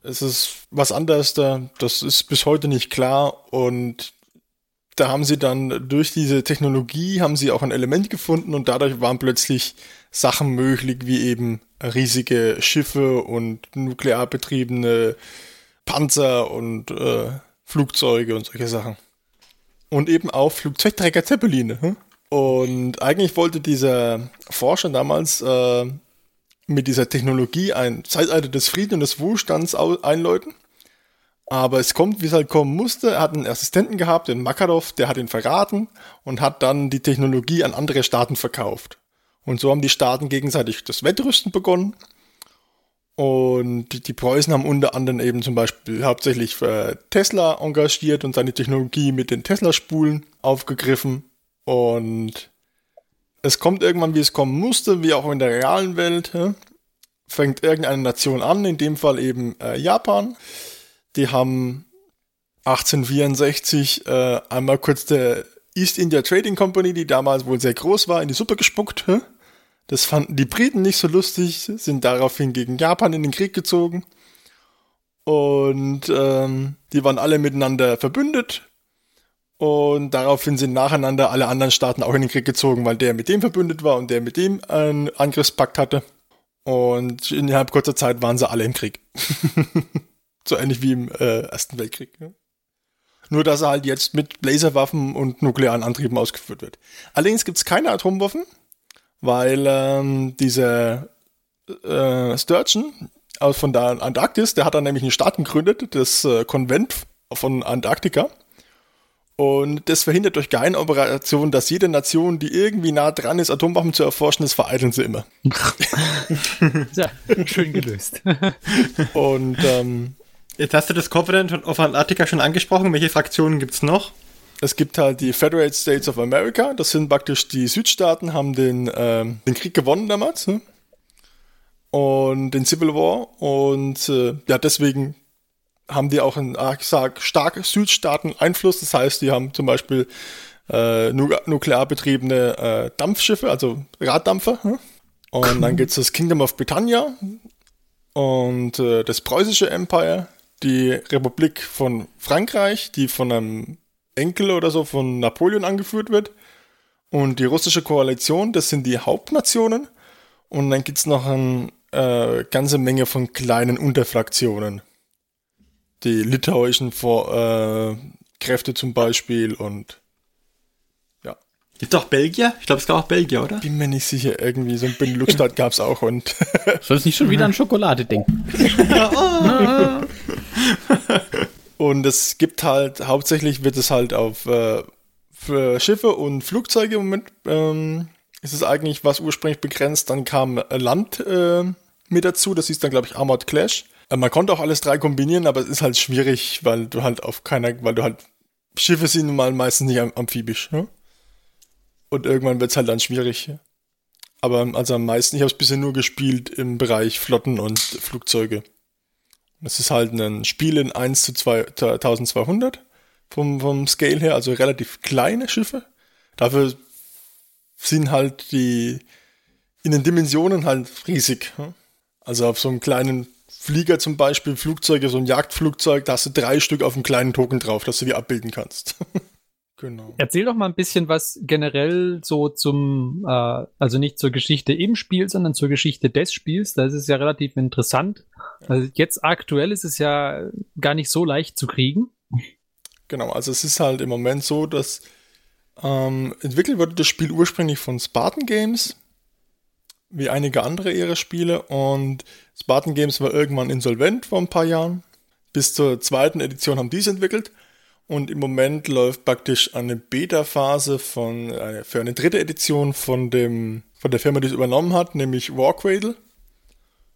es ist was anderes da, das ist bis heute nicht klar und da haben sie dann durch diese Technologie haben sie auch ein Element gefunden und dadurch waren plötzlich Sachen möglich, wie eben riesige Schiffe und nuklear betriebene Panzer und äh, Flugzeuge und solche Sachen. Und eben auch Flugzeugträger Zeppeline. Hm? Und eigentlich wollte dieser Forscher damals äh, mit dieser Technologie ein Zeitalter des Friedens und des Wohlstands einläuten. Aber es kommt, wie es halt kommen musste. Er hat einen Assistenten gehabt, den Makarov, der hat ihn verraten und hat dann die Technologie an andere Staaten verkauft. Und so haben die Staaten gegenseitig das Wettrüsten begonnen. Und die Preußen haben unter anderem eben zum Beispiel hauptsächlich für Tesla engagiert und seine Technologie mit den Tesla-Spulen aufgegriffen. Und es kommt irgendwann, wie es kommen musste, wie auch in der realen Welt. Fängt irgendeine Nation an, in dem Fall eben äh, Japan. Die haben 1864 äh, einmal kurz der East India Trading Company, die damals wohl sehr groß war, in die Suppe gespuckt. Ja? Das fanden die Briten nicht so lustig, sind daraufhin gegen Japan in den Krieg gezogen. Und ähm, die waren alle miteinander verbündet, und daraufhin sind nacheinander alle anderen Staaten auch in den Krieg gezogen, weil der mit dem verbündet war und der mit dem einen Angriffspakt hatte. Und innerhalb kurzer Zeit waren sie alle im Krieg. [LAUGHS] so ähnlich wie im äh, Ersten Weltkrieg. Nur, dass er halt jetzt mit Laserwaffen und nuklearen Antrieben ausgeführt wird. Allerdings gibt es keine Atomwaffen, weil ähm, dieser äh, Sturgeon aus von der Antarktis, der hat dann nämlich einen Staat gegründet, das äh, Konvent von Antarktika. Und das verhindert durch Geheimoperation, dass jede Nation, die irgendwie nah dran ist, Atomwaffen zu erforschen, das vereiteln sie immer. [LAUGHS] ja, schön gelöst. Und ähm, jetzt hast du das Covenant of Antarctica schon angesprochen. Welche Fraktionen gibt es noch? Es gibt halt die Federated States of America. Das sind praktisch die Südstaaten, haben den, ähm, den Krieg gewonnen damals. Ne? Und den Civil War. Und äh, ja, deswegen haben die auch einen, sag, stark Südstaaten Einfluss. Das heißt, die haben zum Beispiel äh, nuklear betriebene äh, Dampfschiffe, also Raddampfer. Hm? Und dann gibt es das Kingdom of Britannia und äh, das preußische Empire, die Republik von Frankreich, die von einem Enkel oder so von Napoleon angeführt wird. Und die russische Koalition, das sind die Hauptnationen. Und dann gibt's noch eine äh, ganze Menge von kleinen Unterfraktionen. Die litauischen Vor äh, Kräfte zum Beispiel und Gibt auch Belgier? Ich glaube, es gab auch Belgier, oder? Bin mir nicht sicher, irgendwie so ein Benelux-Staat gab es auch und. [LAUGHS] Soll es nicht schon wieder an Schokolade denken? [LAUGHS] und es gibt halt, hauptsächlich wird es halt auf äh, für Schiffe und Flugzeuge im Moment ähm, ist es eigentlich was ursprünglich begrenzt. Dann kam Land äh, mit dazu, das ist dann, glaube ich, Armored Clash. Äh, man konnte auch alles drei kombinieren, aber es ist halt schwierig, weil du halt auf keiner, weil du halt Schiffe sind nun mal meistens nicht amphibisch. Ne? Und irgendwann wird es halt dann schwierig. Aber also am meisten, ich habe es bisher nur gespielt im Bereich Flotten und Flugzeuge. Das ist halt ein Spiel in 1 zu 2, 1200 vom, vom Scale her, also relativ kleine Schiffe. Dafür sind halt die in den Dimensionen halt riesig. Also auf so einem kleinen Flieger zum Beispiel, Flugzeuge, so ein Jagdflugzeug, da hast du drei Stück auf einem kleinen Token drauf, dass du die abbilden kannst. [LAUGHS] Genau. Erzähl doch mal ein bisschen was generell so zum, äh, also nicht zur Geschichte im Spiel, sondern zur Geschichte des Spiels. Das ist ja relativ interessant. Also jetzt aktuell ist es ja gar nicht so leicht zu kriegen. Genau, also es ist halt im Moment so, dass ähm, entwickelt wurde das Spiel ursprünglich von Spartan Games, wie einige andere ihrer Spiele. Und Spartan Games war irgendwann insolvent vor ein paar Jahren. Bis zur zweiten Edition haben die es entwickelt. Und im Moment läuft praktisch eine Beta-Phase von, äh, für eine dritte Edition von dem, von der Firma, die es übernommen hat, nämlich Warcradle.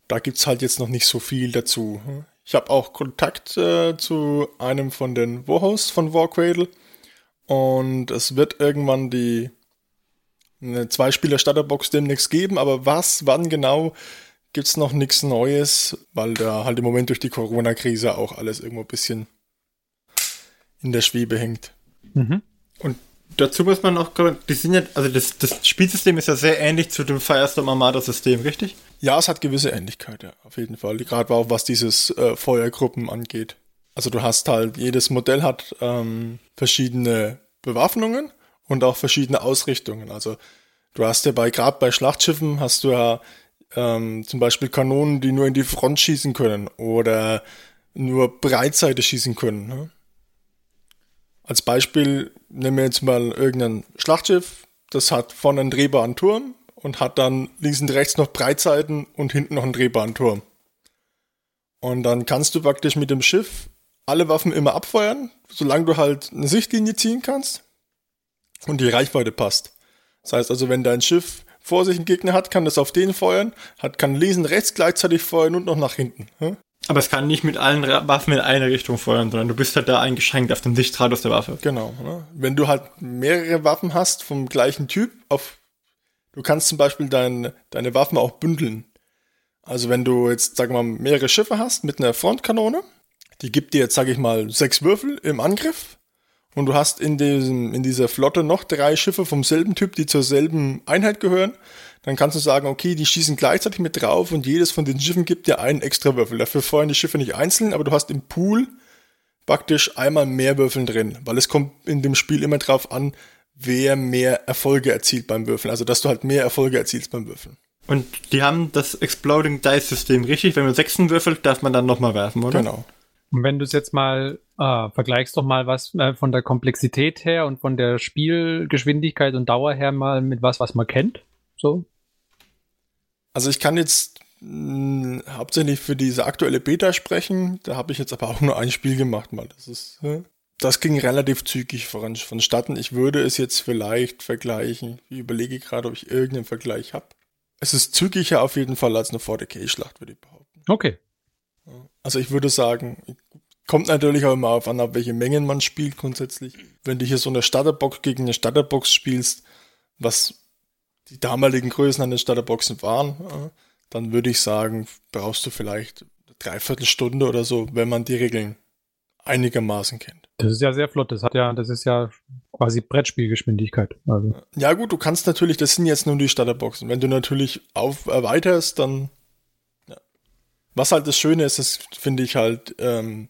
Da gibt's halt jetzt noch nicht so viel dazu. Ich habe auch Kontakt äh, zu einem von den Warhosts von Warcradle. Und es wird irgendwann die eine Zwei-Spieler-Starterbox demnächst geben, aber was, wann genau, gibt's noch nichts Neues, weil da halt im Moment durch die Corona-Krise auch alles irgendwo ein bisschen in der Schwebe hängt. Mhm. Und dazu muss man noch, die sind ja, also das, das Spielsystem ist ja sehr ähnlich zu dem Firestorm Armada System, richtig? Ja, es hat gewisse Ähnlichkeit, ja, auf jeden Fall. Gerade auch was dieses äh, Feuergruppen angeht. Also du hast halt, jedes Modell hat ähm, verschiedene Bewaffnungen und auch verschiedene Ausrichtungen. Also du hast ja bei, gerade bei Schlachtschiffen hast du ja ähm, zum Beispiel Kanonen, die nur in die Front schießen können oder nur Breitseite schießen können. Ne? Als Beispiel nehmen wir jetzt mal irgendein Schlachtschiff, das hat vorne einen drehbaren Turm und hat dann links und rechts noch Breitseiten und hinten noch einen drehbaren Turm. Und dann kannst du praktisch mit dem Schiff alle Waffen immer abfeuern, solange du halt eine Sichtlinie ziehen kannst und die Reichweite passt. Das heißt also, wenn dein Schiff vor sich einen Gegner hat, kann das auf den feuern, hat, kann links und rechts gleichzeitig feuern und noch nach hinten. Aber es kann nicht mit allen Waffen in eine Richtung feuern, sondern du bist halt da eingeschränkt auf den Sichtradius der Waffe. Genau. Ne? Wenn du halt mehrere Waffen hast vom gleichen Typ, auf, du kannst zum Beispiel dein, deine Waffen auch bündeln. Also wenn du jetzt, sag mal, mehrere Schiffe hast mit einer Frontkanone, die gibt dir jetzt, sag ich mal, sechs Würfel im Angriff und du hast in, diesem, in dieser Flotte noch drei Schiffe vom selben Typ, die zur selben Einheit gehören, dann kannst du sagen, okay, die schießen gleichzeitig mit drauf und jedes von den Schiffen gibt dir einen extra Würfel. Dafür feuern die Schiffe nicht einzeln, aber du hast im Pool praktisch einmal mehr Würfeln drin, weil es kommt in dem Spiel immer drauf an, wer mehr Erfolge erzielt beim Würfeln. Also, dass du halt mehr Erfolge erzielst beim Würfeln. Und die haben das Exploding Dice System, richtig? Wenn man Sechsen würfelt, darf man dann nochmal werfen, oder? Genau. Und wenn du es jetzt mal äh, vergleichst doch mal was äh, von der Komplexität her und von der Spielgeschwindigkeit und Dauer her mal mit was, was man kennt. So. Also ich kann jetzt mh, hm, hauptsächlich für diese aktuelle Beta sprechen. Da habe ich jetzt aber auch nur ein Spiel gemacht mal. Das ist, äh, das ging relativ zügig voran, vonstatten. Ich würde es jetzt vielleicht vergleichen. Ich überlege gerade, ob ich irgendeinen Vergleich habe. Es ist zügiger auf jeden Fall als eine 40k-Schlacht, würde ich behaupten. Okay. Also ich würde sagen, kommt natürlich auch immer auf an, auf welche Mengen man spielt grundsätzlich. Wenn du hier so eine Starterbox gegen eine Starterbox spielst, was die damaligen Größen an den Starterboxen waren, äh, dann würde ich sagen, brauchst du vielleicht eine Dreiviertelstunde oder so, wenn man die Regeln einigermaßen kennt. Das ist ja sehr flott. Das hat ja, das ist ja quasi Brettspielgeschwindigkeit. Also. Ja gut, du kannst natürlich, das sind jetzt nur die Starterboxen. Wenn du natürlich auf erweiterst, dann ja. was halt das Schöne ist, das finde ich halt ähm,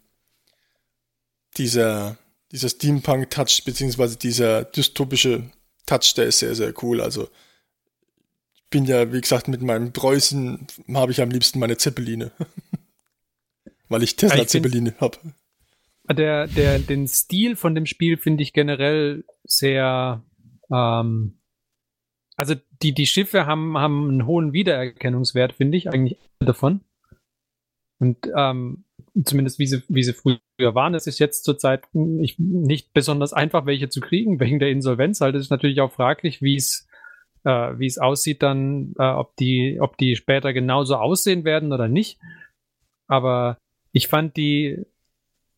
dieser dieser Steampunk-Touch beziehungsweise dieser dystopische Touch, der ist sehr sehr cool. Also bin ja, wie gesagt, mit meinem Preußen habe ich am liebsten meine Zeppeline. [LAUGHS] Weil ich Tesla-Zeppeline habe. Der, der, den Stil von dem Spiel finde ich generell sehr, ähm, also die, die Schiffe haben, haben einen hohen Wiedererkennungswert, finde ich, eigentlich davon. Und ähm, zumindest wie sie, wie sie früher waren. Es ist jetzt zurzeit nicht, besonders einfach, welche zu kriegen, [LAUGHS] wegen der Insolvenz. Halt, es ist natürlich auch fraglich, wie es äh, wie es aussieht dann, äh, ob die, ob die später genauso aussehen werden oder nicht. Aber ich fand die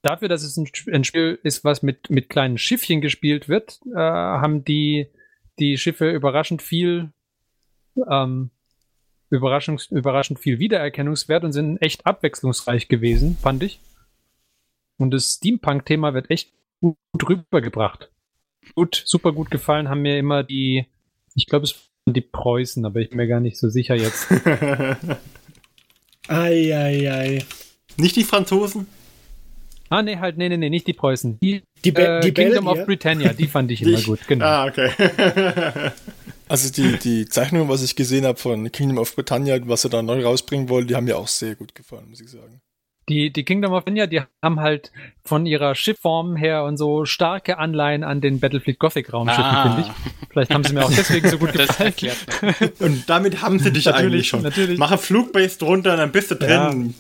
dafür, dass es ein, ein Spiel ist, was mit mit kleinen Schiffchen gespielt wird, äh, haben die die Schiffe überraschend viel ähm, überraschend, überraschend viel Wiedererkennungswert und sind echt abwechslungsreich gewesen, fand ich. Und das Steampunk-Thema wird echt gut rübergebracht. Gut, super gut gefallen haben mir immer die, ich glaube, es waren die Preußen, aber ich bin mir gar nicht so sicher jetzt. [LAUGHS] ei, ei, ei. Nicht die Franzosen? Ah, nee, halt, nee, nee, nee, nicht die Preußen. Die, die, Be äh, die Kingdom Belgier? of Britannia, die fand ich [LAUGHS] immer gut, genau. Ah, okay. [LAUGHS] Also die, die Zeichnungen, was ich gesehen habe von Kingdom of Britannia, was sie da neu rausbringen wollen, die haben mir auch sehr gut gefallen, muss ich sagen. Die, die Kingdom of Britannia, die haben halt von ihrer Schiffform her und so starke Anleihen an den Battlefield Gothic Raumschiffen, Ah. finde ich. Vielleicht haben sie mir auch deswegen so gut Das gefallen. erklärt. [LAUGHS] Und damit haben sie dich Natürlich, eigentlich schon. natürlich. Mach ein Flugbase drunter und dann bist du Ja. drin.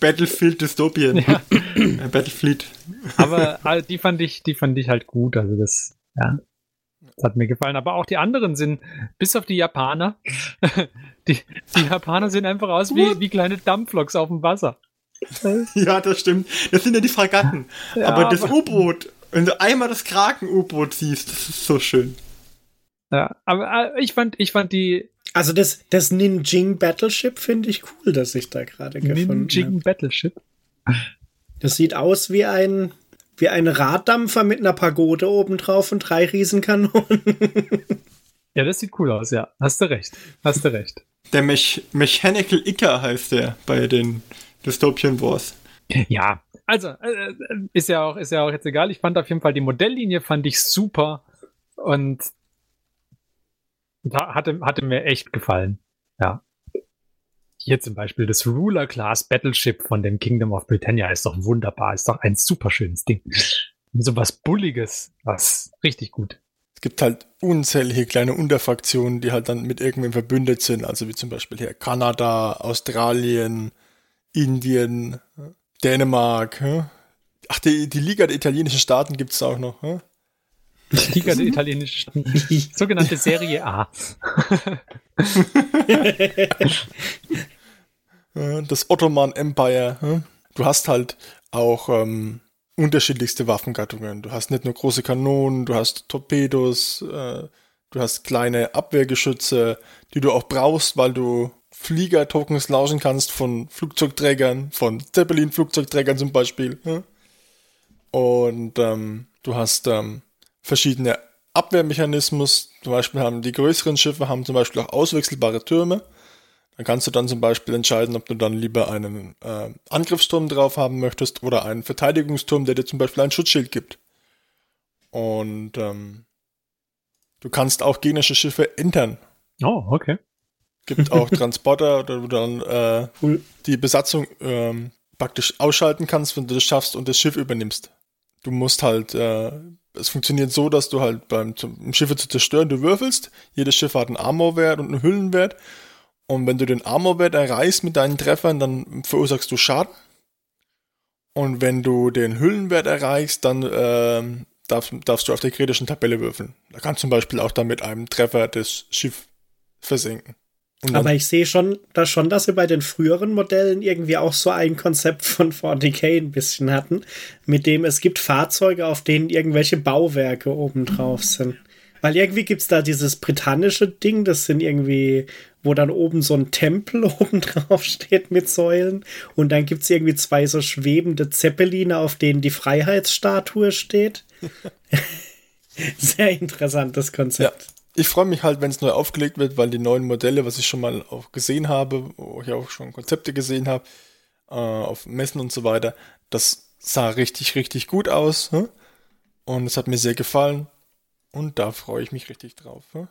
Battlefield Dystopien. Ja. Äh, Battlefield. Aber äh, die fand ich, die fand ich halt gut. Also das, ja. Das hat mir gefallen. Aber auch die anderen sind, bis auf die Japaner, [LAUGHS] die, die Japaner sehen einfach aus wie, wie kleine Dampfloks auf dem Wasser. [LAUGHS] Ja, das stimmt. Das sind ja die Fregatten. Ja, aber das U-Boot, wenn du einmal das Kraken-U-Boot siehst, das ist so schön. Ja, aber äh, ich fand, ich fand die Also das, das Ninjing Battleship finde ich cool, dass ich da gerade gefunden Ninjing habe. Battleship. Das sieht aus wie ein, wie ein Raddampfer mit einer Pagode obendrauf und drei Riesenkanonen. [LAUGHS] Ja, das sieht cool aus, ja. Hast du recht. Hast du recht. Der Mech Mechanical Icker heißt der bei den Dystopian Wars. Ja, also äh, äh, ist ja auch ist ja auch jetzt egal. Ich fand auf jeden Fall die Modelllinie fand ich super und da hatte hatte mir echt gefallen. Ja. Hier zum Beispiel das Ruler Class Battleship von dem Kingdom of Britannia ist doch wunderbar, ist doch ein super schönes Ding. So was Bulliges, was richtig gut. Es gibt halt unzählige kleine Unterfraktionen, die halt dann mit irgendwem verbündet sind, also wie zum Beispiel hier Kanada, Australien, Indien, Dänemark. ja. Ach, die, die Liga der italienischen Staaten gibt's auch noch. ja. Die Liga der italienischen Staaten. Sogenannte Serie A. [LAUGHS] [LAUGHS] Ja, Das Ottoman Empire. ja. Du hast halt auch ähm, unterschiedlichste Waffengattungen. Du hast nicht nur große Kanonen, du hast Torpedos, äh, du hast kleine Abwehrgeschütze, die du auch brauchst, weil du Flieger-Tokens lauschen kannst von Flugzeugträgern, von Zeppelin-Flugzeugträgern zum Beispiel. ja. Und ähm, du hast ähm, verschiedene Abwehrmechanismus. Zum Beispiel haben die größeren Schiffe haben zum Beispiel auch auswechselbare Türme. Dann kannst du dann zum Beispiel entscheiden, ob du dann lieber einen äh, Angriffsturm drauf haben möchtest oder einen Verteidigungsturm, der dir zum Beispiel ein Schutzschild gibt. Und ähm, du kannst auch gegnerische Schiffe entern. Oh, okay. Gibt auch [LAUGHS] Transporter, oder du dann äh, Cool. die Besatzung ähm, praktisch ausschalten kannst, wenn du das schaffst und das Schiff übernimmst. Du musst halt, äh, es funktioniert so, dass du halt beim zum, um Schiffe zu zerstören, du würfelst, jedes Schiff hat einen Armorwert und einen Hüllenwert. Und wenn du den Armorwert erreichst mit deinen Treffern, dann verursachst du Schaden. Und wenn du den Hüllenwert erreichst, dann ähm, darf, darfst du auf der kritischen Tabelle würfeln. Da kannst du zum Beispiel auch dann mit einem Treffer das Schiff dann Aber ich sehe schon, da schon, dass sie bei den früheren Modellen irgendwie auch so ein Konzept von 40k ein bisschen hatten, mit dem es gibt Fahrzeuge, auf denen irgendwelche Bauwerke oben drauf sind. Weil irgendwie gibt's da dieses britannische Ding, das sind irgendwie, wo dann oben so ein Tempel [LAUGHS] oben drauf steht mit Säulen. Und dann gibt's irgendwie zwei so schwebende Zeppeline, auf denen die Freiheitsstatue steht. [LAUGHS] Sehr interessantes Ja, Konzept. ich freue mich halt, wenn es neu aufgelegt wird, weil die neuen Modelle, was ich schon mal auch gesehen habe, wo ich auch schon Konzepte gesehen habe, äh, auf Messen und so weiter, das sah richtig, richtig gut aus. Hm? Und es hat mir sehr gefallen. Und da freue ich mich richtig drauf. Hm?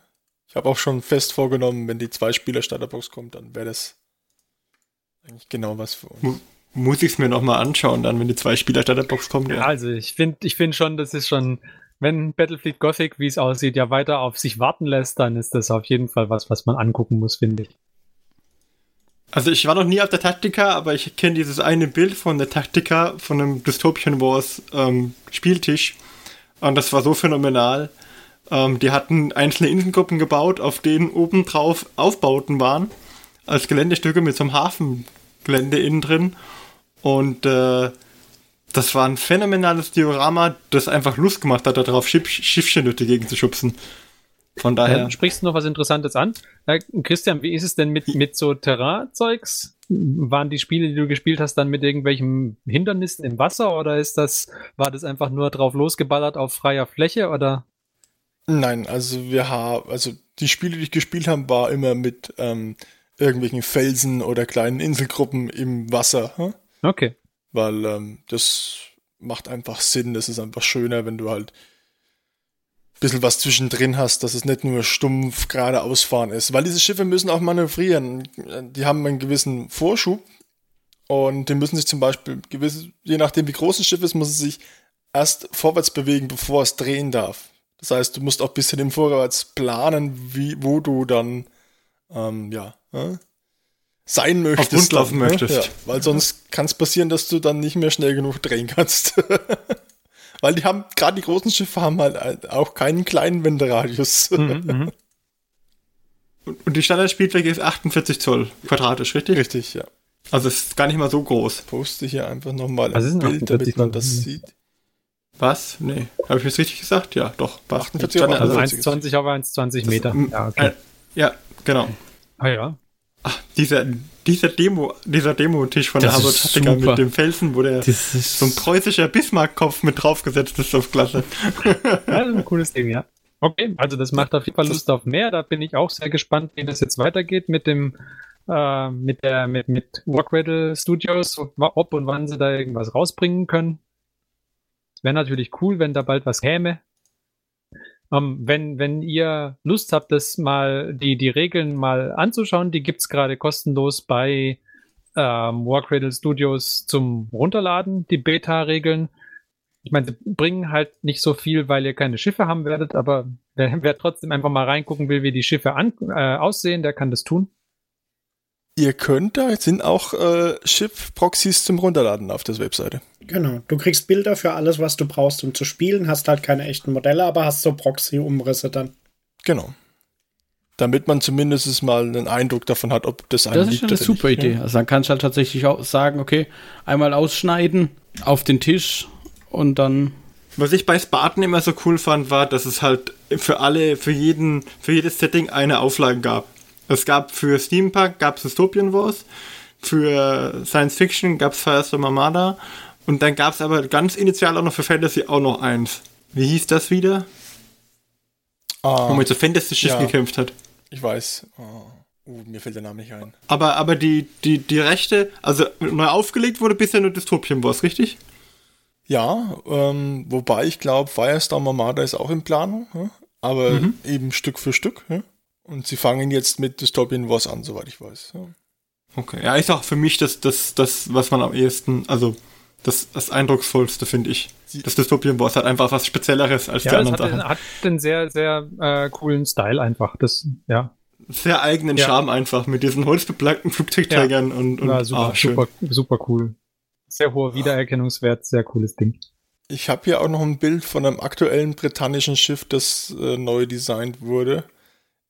Ich habe auch schon fest vorgenommen, wenn die Zwei-Spieler-Starterbox kommt, dann wäre das eigentlich genau was für uns. Muss ich es mir nochmal anschauen, dann, wenn die Zwei-Spieler-Starterbox kommt. Ja, also ich finde ich find schon, das ist schon, wenn Battlefield Gothic, wie es aussieht, ja weiter auf sich warten lässt, dann ist das auf jeden Fall was, was man angucken muss, finde ich. Also ich war noch nie auf der Taktika, aber ich kenne dieses eine Bild von der Taktika von einem Dystopian Wars ähm, Spieltisch. Und das war so phänomenal. Ähm, die hatten einzelne Inselgruppen gebaut, auf denen obendrauf Aufbauten waren. Als Geländestücke mit so einem Hafengelände innen drin. Und äh, das war ein phänomenales Diorama, das einfach Lust gemacht hat, darauf Schiff Schiffchen durch die Gegend zu schubsen. Von daher. Ähm, sprichst du noch was Interessantes an? Äh, Christian, wie ist es denn mit, mit so Terrain-Zeugs? Waren die Spiele, die du gespielt hast, dann mit irgendwelchen Hindernissen im Wasser oder ist das, war das einfach nur drauf losgeballert auf freier Fläche oder? Nein, also wir haben, also die Spiele, die ich gespielt habe, war immer mit ähm, irgendwelchen Felsen oder kleinen Inselgruppen im Wasser. Hm? Okay. Weil ähm, das macht einfach Sinn, das ist einfach schöner, wenn du halt bisschen was zwischendrin hast, dass es nicht nur stumpf geradeaus fahren ist. Weil diese Schiffe müssen auch manövrieren. Die haben einen gewissen Vorschub und die müssen sich zum Beispiel, gewiss, je nachdem wie groß ein Schiff ist, muss es sich erst vorwärts bewegen, bevor es drehen darf. Das heißt, du musst auch ein bisschen im Vorwärts planen, wie, wo du dann ähm, ja, äh, sein möchtest. Auf laufen dann, möchtest. Ja, weil sonst kann es passieren, dass du dann nicht mehr schnell genug drehen kannst. [LAUGHS] Weil die haben, gerade die großen Schiffe haben halt auch keinen kleinen Wenderadius. Mhm, mhm. und die Standardspielfläche ist 48 Zoll quadratisch, richtig? Richtig, ja. Also es ist gar nicht mal so groß. Poste hier einfach nochmal ein Bild, damit man das sieht. Was? Nee. Habe ich das richtig gesagt? Ja, doch. 48 also 1,20 auf 1,20 Meter. Ja, okay. ja, genau. Ah ja. Ach, dieser, dieser Demo, dieser Demo-Tisch von das der Harvard Hattiger mit dem Felsen, wo der so ein preußischer Bismarck-Kopf mit draufgesetzt ist auf Klasse. [LAUGHS] ja, das ist ein cooles Ding, ja. Okay, also das macht auf jeden Fall Lust auf mehr. Da bin ich auch sehr gespannt, wie das jetzt weitergeht mit dem äh, mit der mit mit Walkrattle Studios, ob und wann sie da irgendwas rausbringen können. Es wäre natürlich cool, wenn da bald was käme. Um, ähm, wenn, wenn ihr Lust habt, das mal, die, die Regeln mal anzuschauen, die gibt's gerade kostenlos bei ähm, Warcradle Studios zum Runterladen, die Beta-Regeln. Ich meine, sie bringen halt nicht so viel, weil ihr keine Schiffe haben werdet, aber [LAUGHS] wer, wer trotzdem einfach mal reingucken will, wie die Schiffe an, äh, aussehen, der kann das tun. Ihr könnt da, sind auch äh, Chip-Proxys zum Runterladen auf der Webseite. Genau, du kriegst Bilder für alles, was du brauchst, um zu spielen, hast halt keine echten Modelle, aber hast so Proxy-Umrisse dann. Genau. Damit man zumindest mal einen Eindruck davon hat, ob das einem Das ist eine super nicht. Idee. Ja. Also dann kannst du halt tatsächlich auch sagen, okay, einmal ausschneiden auf den Tisch und dann. Was ich bei Spartan immer so cool fand, war, dass es halt für alle, für jeden, für jedes Setting eine Auflage gab. Es gab für Steampunk gab es Dystopian Wars, für Science Fiction gab es Firestorm Armada und dann gab es aber ganz initial auch noch für Fantasy auch noch eins. Wie hieß das wieder? Ah, Wo man so Fantasy-Schiff ja, gekämpft hat. Ich weiß. Oh. Uh, mir fällt der Name nicht ein. Aber, aber die, die, die Rechte, also neu aufgelegt wurde bisher nur Dystopian Wars, richtig? Ja, ähm, wobei ich glaube, Firestorm Armada ist auch in Planung, hm? aber mhm. eben Stück für Stück. Hm? Und sie fangen jetzt mit Dystopian Wars an, soweit ich weiß. Ja. Okay, ja, ist auch für mich das, das, das, was man am ehesten, also das, das Eindrucksvollste, finde ich. Das Dystopian Wars hat einfach was Spezielleres als ja, die anderen hat, Sachen. hat einen sehr, sehr äh, coolen Style einfach. Das, ja. Sehr eigenen ja. Charme einfach mit diesen holzbeplankten Flugzeugträgern ja. und, und ja, super, ah, super, super cool. Sehr hoher Wiedererkennungswert, sehr cooles Ding. Ich habe hier auch noch ein Bild von einem aktuellen britannischen Schiff, das äh, neu designt wurde.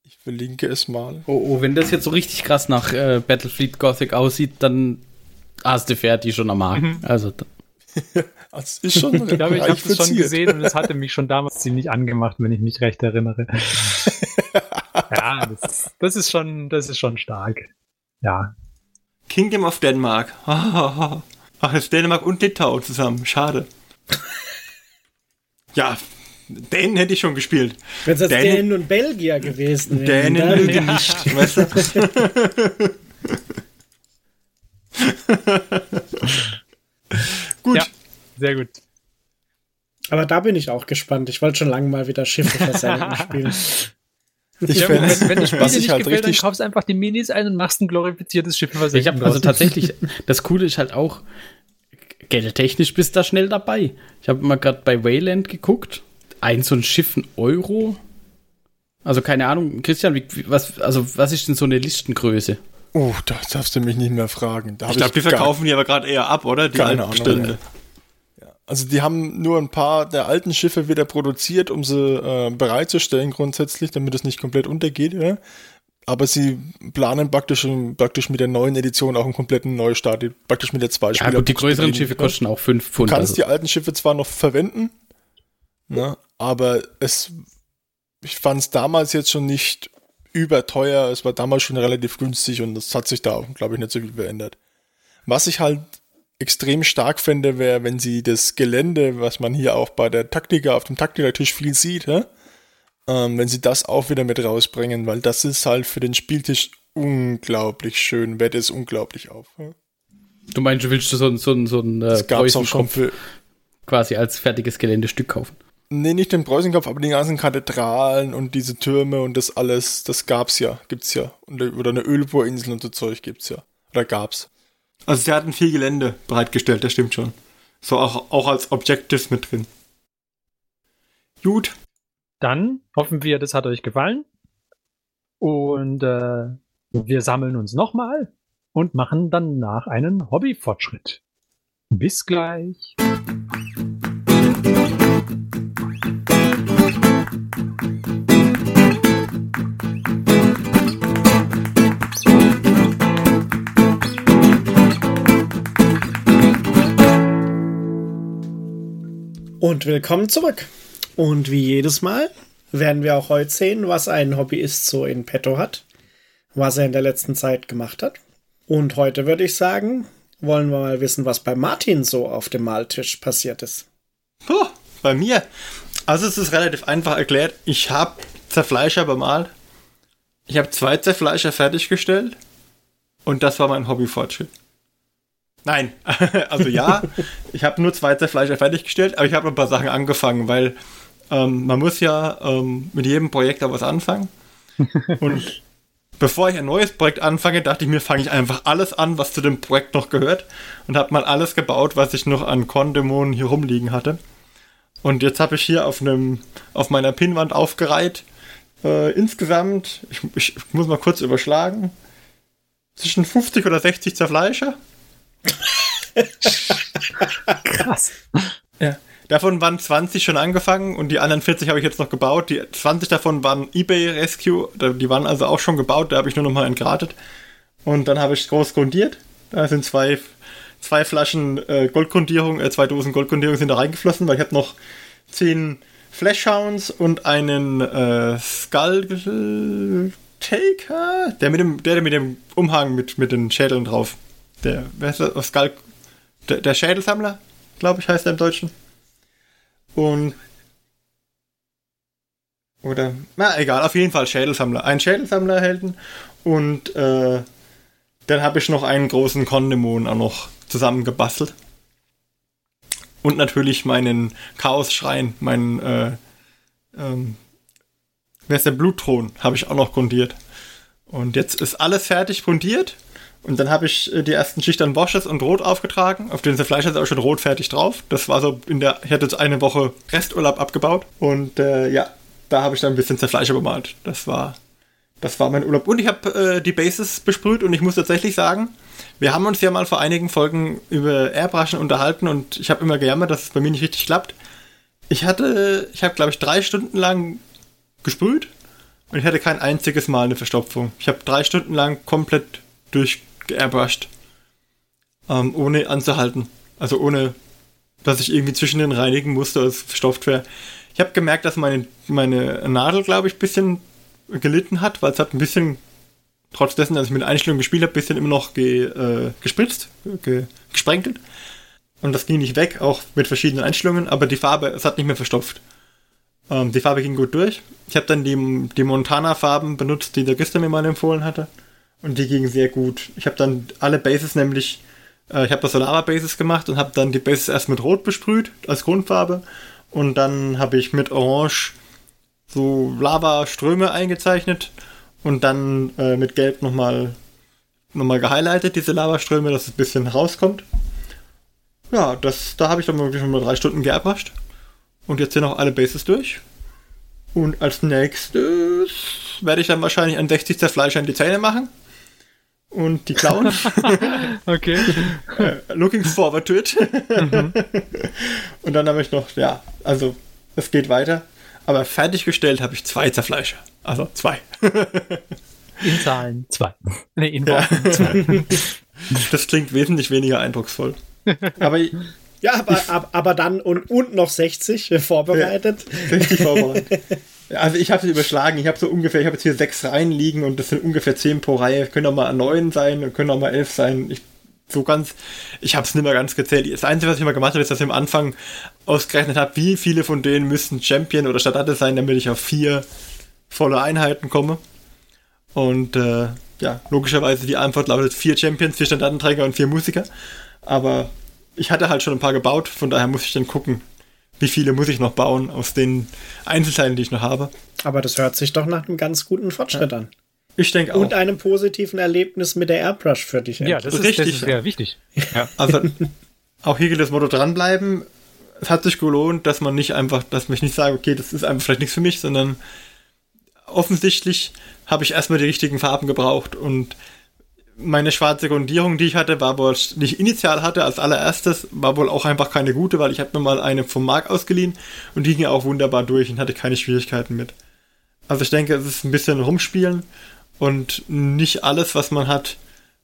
Ich verlinke es mal. Oh, oh, wenn das jetzt so richtig krass nach äh, Battlefleet Gothic aussieht, dann hast du fertig schon am Markt. Mhm. Also. [LAUGHS] das ist schon [LAUGHS] ich glaube, ich habe es schon gesehen und es hatte mich schon damals ziemlich angemacht, wenn ich mich recht erinnere. [LAUGHS] ja, das, das, ist schon, das ist schon stark. Ja. Kingdom of Denmark. Ach, das ist Dänemark und Litauen zusammen. Schade. ja, Dänen hätte ich schon gespielt. Wenn es Dänen, Dänen und Belgier gewesen wären. Dänen mögen ja. nicht, weißt du? [LAUGHS] gut. Ja, sehr gut. Aber da bin ich auch gespannt. Ich wollte schon lange mal wieder Schiffe versenken [LAUGHS] spielen. Ich ja, wenn, wenn das Spiel dir nicht halt gefällt, dann kaufst einfach die Minis ein und machst ein glorifiziertes Schiff. Was ich habe also tatsächlich, [LAUGHS] das Coole ist halt auch, geldtechnisch bist du da schnell dabei. Ich habe mal gerade bei Wayland geguckt. Ein so ein Schiff, ein Euro. Also keine Ahnung, Christian, wie, was, also was ist denn so eine Listengröße? Oh, das darfst du mich nicht mehr fragen. Da ich glaube, die verkaufen die aber gerade eher ab, oder? Die keine Ahnung. Also die haben nur ein paar der alten Schiffe wieder produziert, um sie äh, bereitzustellen grundsätzlich, damit es nicht komplett untergeht. Ja? Aber sie planen praktisch, praktisch mit der neuen Edition auch einen kompletten Neustart, praktisch mit der zwei Ja gut, die größeren Schiffe kosten auch fünf Pfund. Du kannst also. die alten Schiffe zwar noch verwenden, ne, aber es, ich fand es damals jetzt schon nicht überteuer. Es war damals schon relativ günstig und das hat sich da, glaube ich, nicht so viel verändert. Was ich halt extrem stark fände, wäre, wenn sie das Gelände, was man hier auch bei der Taktiker auf dem Taktikertisch viel sieht, hä? Ähm, wenn sie das auch wieder mit rausbringen, weil das ist halt für den Spieltisch unglaublich schön, wert es unglaublich auf. Hä? Du meinst, du willst so, so, so ein äh, das gab's auch schon für quasi als fertiges Geländestück kaufen? Nee, nicht den Preußenkopf, aber die ganzen Kathedralen und diese Türme und das alles, das gab's ja, gibt's ja. Und, oder eine Ölbohrinsel und so Zeug gibt's ja. Oder gab's. Also sie hatten viel Gelände bereitgestellt, das stimmt schon. So auch, auch als Objectives mit drin. Gut. Dann hoffen wir, das hat euch gefallen. Und äh, wir sammeln uns nochmal und machen danach einen Hobbyfortschritt. Bis gleich. Und willkommen zurück. Und wie jedes Mal werden wir auch heute sehen, was ein Hobbyist so in petto hat, was er in der letzten Zeit gemacht hat. Und heute würde ich sagen, wollen wir mal wissen, was bei Martin so auf dem Maltisch passiert ist. Puh, bei mir. Also es ist relativ einfach erklärt. Ich habe Zerfleischer bemalt. Ich habe zwei Zerfleischer fertiggestellt. Und das war mein Hobbyfortschritt. Nein, [LAUGHS] also ja, ich habe nur zwei Zerfleischer fertiggestellt, aber ich habe ein paar Sachen angefangen, weil ähm, man muss ja ähm, mit jedem Projekt auch was anfangen. [LAUGHS] Und bevor ich ein neues Projekt anfange, dachte ich mir, fange ich einfach alles an, was zu dem Projekt noch gehört und habe mal alles gebaut, was ich noch an Kondemon hier rumliegen hatte. Und jetzt habe ich hier auf einem auf meiner Pinnwand aufgereiht äh, insgesamt, ich, ich, muss mal kurz überschlagen, zwischen 50 oder 60 Zerfleischer. Krass. Ja. Davon waren 20 schon angefangen und die anderen 40 habe ich jetzt noch gebaut. Die 20 davon waren eBay Rescue, die waren also auch schon gebaut, da habe ich nur noch mal entgratet. Und dann habe ich groß grundiert. Da sind zwei, zwei Flaschen äh, Goldgrundierung, äh, zwei Dosen Goldgrundierung sind da reingeflossen, weil ich habe noch 10 Flashhounds und einen äh, Skull Taker, der mit dem, der mit dem Umhang mit, mit den Schädeln drauf der, wer ist das? Skull, der, der Schädelsammler, glaube ich, heißt er im Deutschen. Und oder, na egal, auf jeden Fall Schädelsammler. Ein Schädelsammler erhalten und äh, dann habe ich noch einen großen Kondemon auch noch zusammengebastelt. Und natürlich meinen Chaos-Schrein, meinen, äh, ähm, wer ist der Blutthron, habe ich auch noch grundiert. Und jetzt ist alles fertig grundiert. Und dann habe ich äh, die ersten Schichten Washes und Rot aufgetragen. Auf den Fleisch ist auch schon rot fertig drauf. Das war so in der, ich hatte jetzt eine Woche Resturlaub abgebaut. Und äh, ja, da habe ich dann ein bisschen Zerfleischer bemalt. Das war, das war mein Urlaub. Und ich habe äh, die Bases besprüht und ich muss tatsächlich sagen, wir haben uns ja mal vor einigen Folgen über Airbrushen unterhalten und ich habe immer gejammert, dass es bei mir nicht richtig klappt. Ich hatte, ich habe glaube ich drei Stunden lang gesprüht und ich hatte kein einziges Mal eine Verstopfung. Ich habe drei Stunden lang komplett durch geairbrushed. Ähm, ohne anzuhalten. Also ohne, dass ich irgendwie zwischen den reinigen musste, als verstopft wäre. Ich habe gemerkt, dass meine, meine Nadel, glaube ich, ein bisschen gelitten hat, weil es hat ein bisschen, trotz dessen, dass ich mit Einstellungen gespielt habe, ein bisschen immer noch ge, äh, gespritzt, ge, gesprenkelt. Und das ging nicht weg, auch mit verschiedenen Einstellungen, aber die Farbe, es hat nicht mehr verstopft. Ähm, die Farbe ging gut durch. Ich habe dann die, die Montana-Farben benutzt, die der Gister mir mal empfohlen hatte. Und die gingen sehr gut. Ich habe dann alle Bases nämlich, äh, ich habe das Solara Bases gemacht und habe dann die Bases erst mit Rot besprüht als Grundfarbe. Und dann habe ich mit Orange so Lavaströme eingezeichnet und dann äh, mit Gelb nochmal noch mal gehighlightet, diese Lavaströme, dass es ein bisschen rauskommt. Ja, das, da habe ich dann wirklich schon mal drei Stunden geabrascht. Und jetzt sind auch alle Bases durch. Und als nächstes werde ich dann wahrscheinlich ein 60. Fleisch an die Zähne machen. Und die klauen. [LAUGHS] okay. Looking forward to it. Mhm. Und dann habe ich noch, ja, also es geht weiter. Aber fertiggestellt habe ich zwei Zerfleischer. Also zwei. In Zahlen zwei. Nee, in Worten ja. zwei. [LAUGHS] Das klingt wesentlich weniger eindrucksvoll. Aber ja, aber, aber, aber, dann und, und noch 60 vorbereitet. Ja, 60 vorbereitet. [LAUGHS] Also ich habe es überschlagen. Ich habe so ungefähr, ich habe jetzt hier sechs Reihen liegen und das sind ungefähr zehn pro Reihe. Können auch mal neun sein, können auch mal elf sein. Ich, so ganz, ich habe es nicht mehr ganz gezählt. Das Einzige, was ich mal gemacht habe, ist, dass ich am Anfang ausgerechnet habe, wie viele von denen müssten Champion oder Stadtatte sein, damit ich auf vier volle Einheiten komme. Und äh, ja, logischerweise die Antwort lautet vier Champions, vier Standardenträger und vier Musiker. Aber ich hatte halt schon ein paar gebaut, von daher muss ich dann gucken, wie viele muss ich noch bauen aus den Einzelteilen, die ich noch habe. Aber das hört sich doch nach einem ganz guten Fortschritt ja. an. Ich denke auch. Und einem positiven Erlebnis mit der Airbrush für dich. Ja, das ist, richtig. Das ist sehr wichtig. Ja. Also [LAUGHS] auch hier gilt das Motto dranbleiben. Es hat sich gelohnt, dass man nicht einfach, dass mich nicht sage, okay, das ist einfach vielleicht nichts für mich, sondern offensichtlich habe ich erstmal die richtigen Farben gebraucht und meine schwarze Grundierung, die ich hatte, war wohl, die ich initial hatte als allererstes, war wohl auch einfach keine gute, weil ich habe mir mal eine vom Markt ausgeliehen und die ging auch wunderbar durch und hatte keine Schwierigkeiten mit. Also ich denke, es ist ein bisschen rumspielen und nicht alles, was man hat,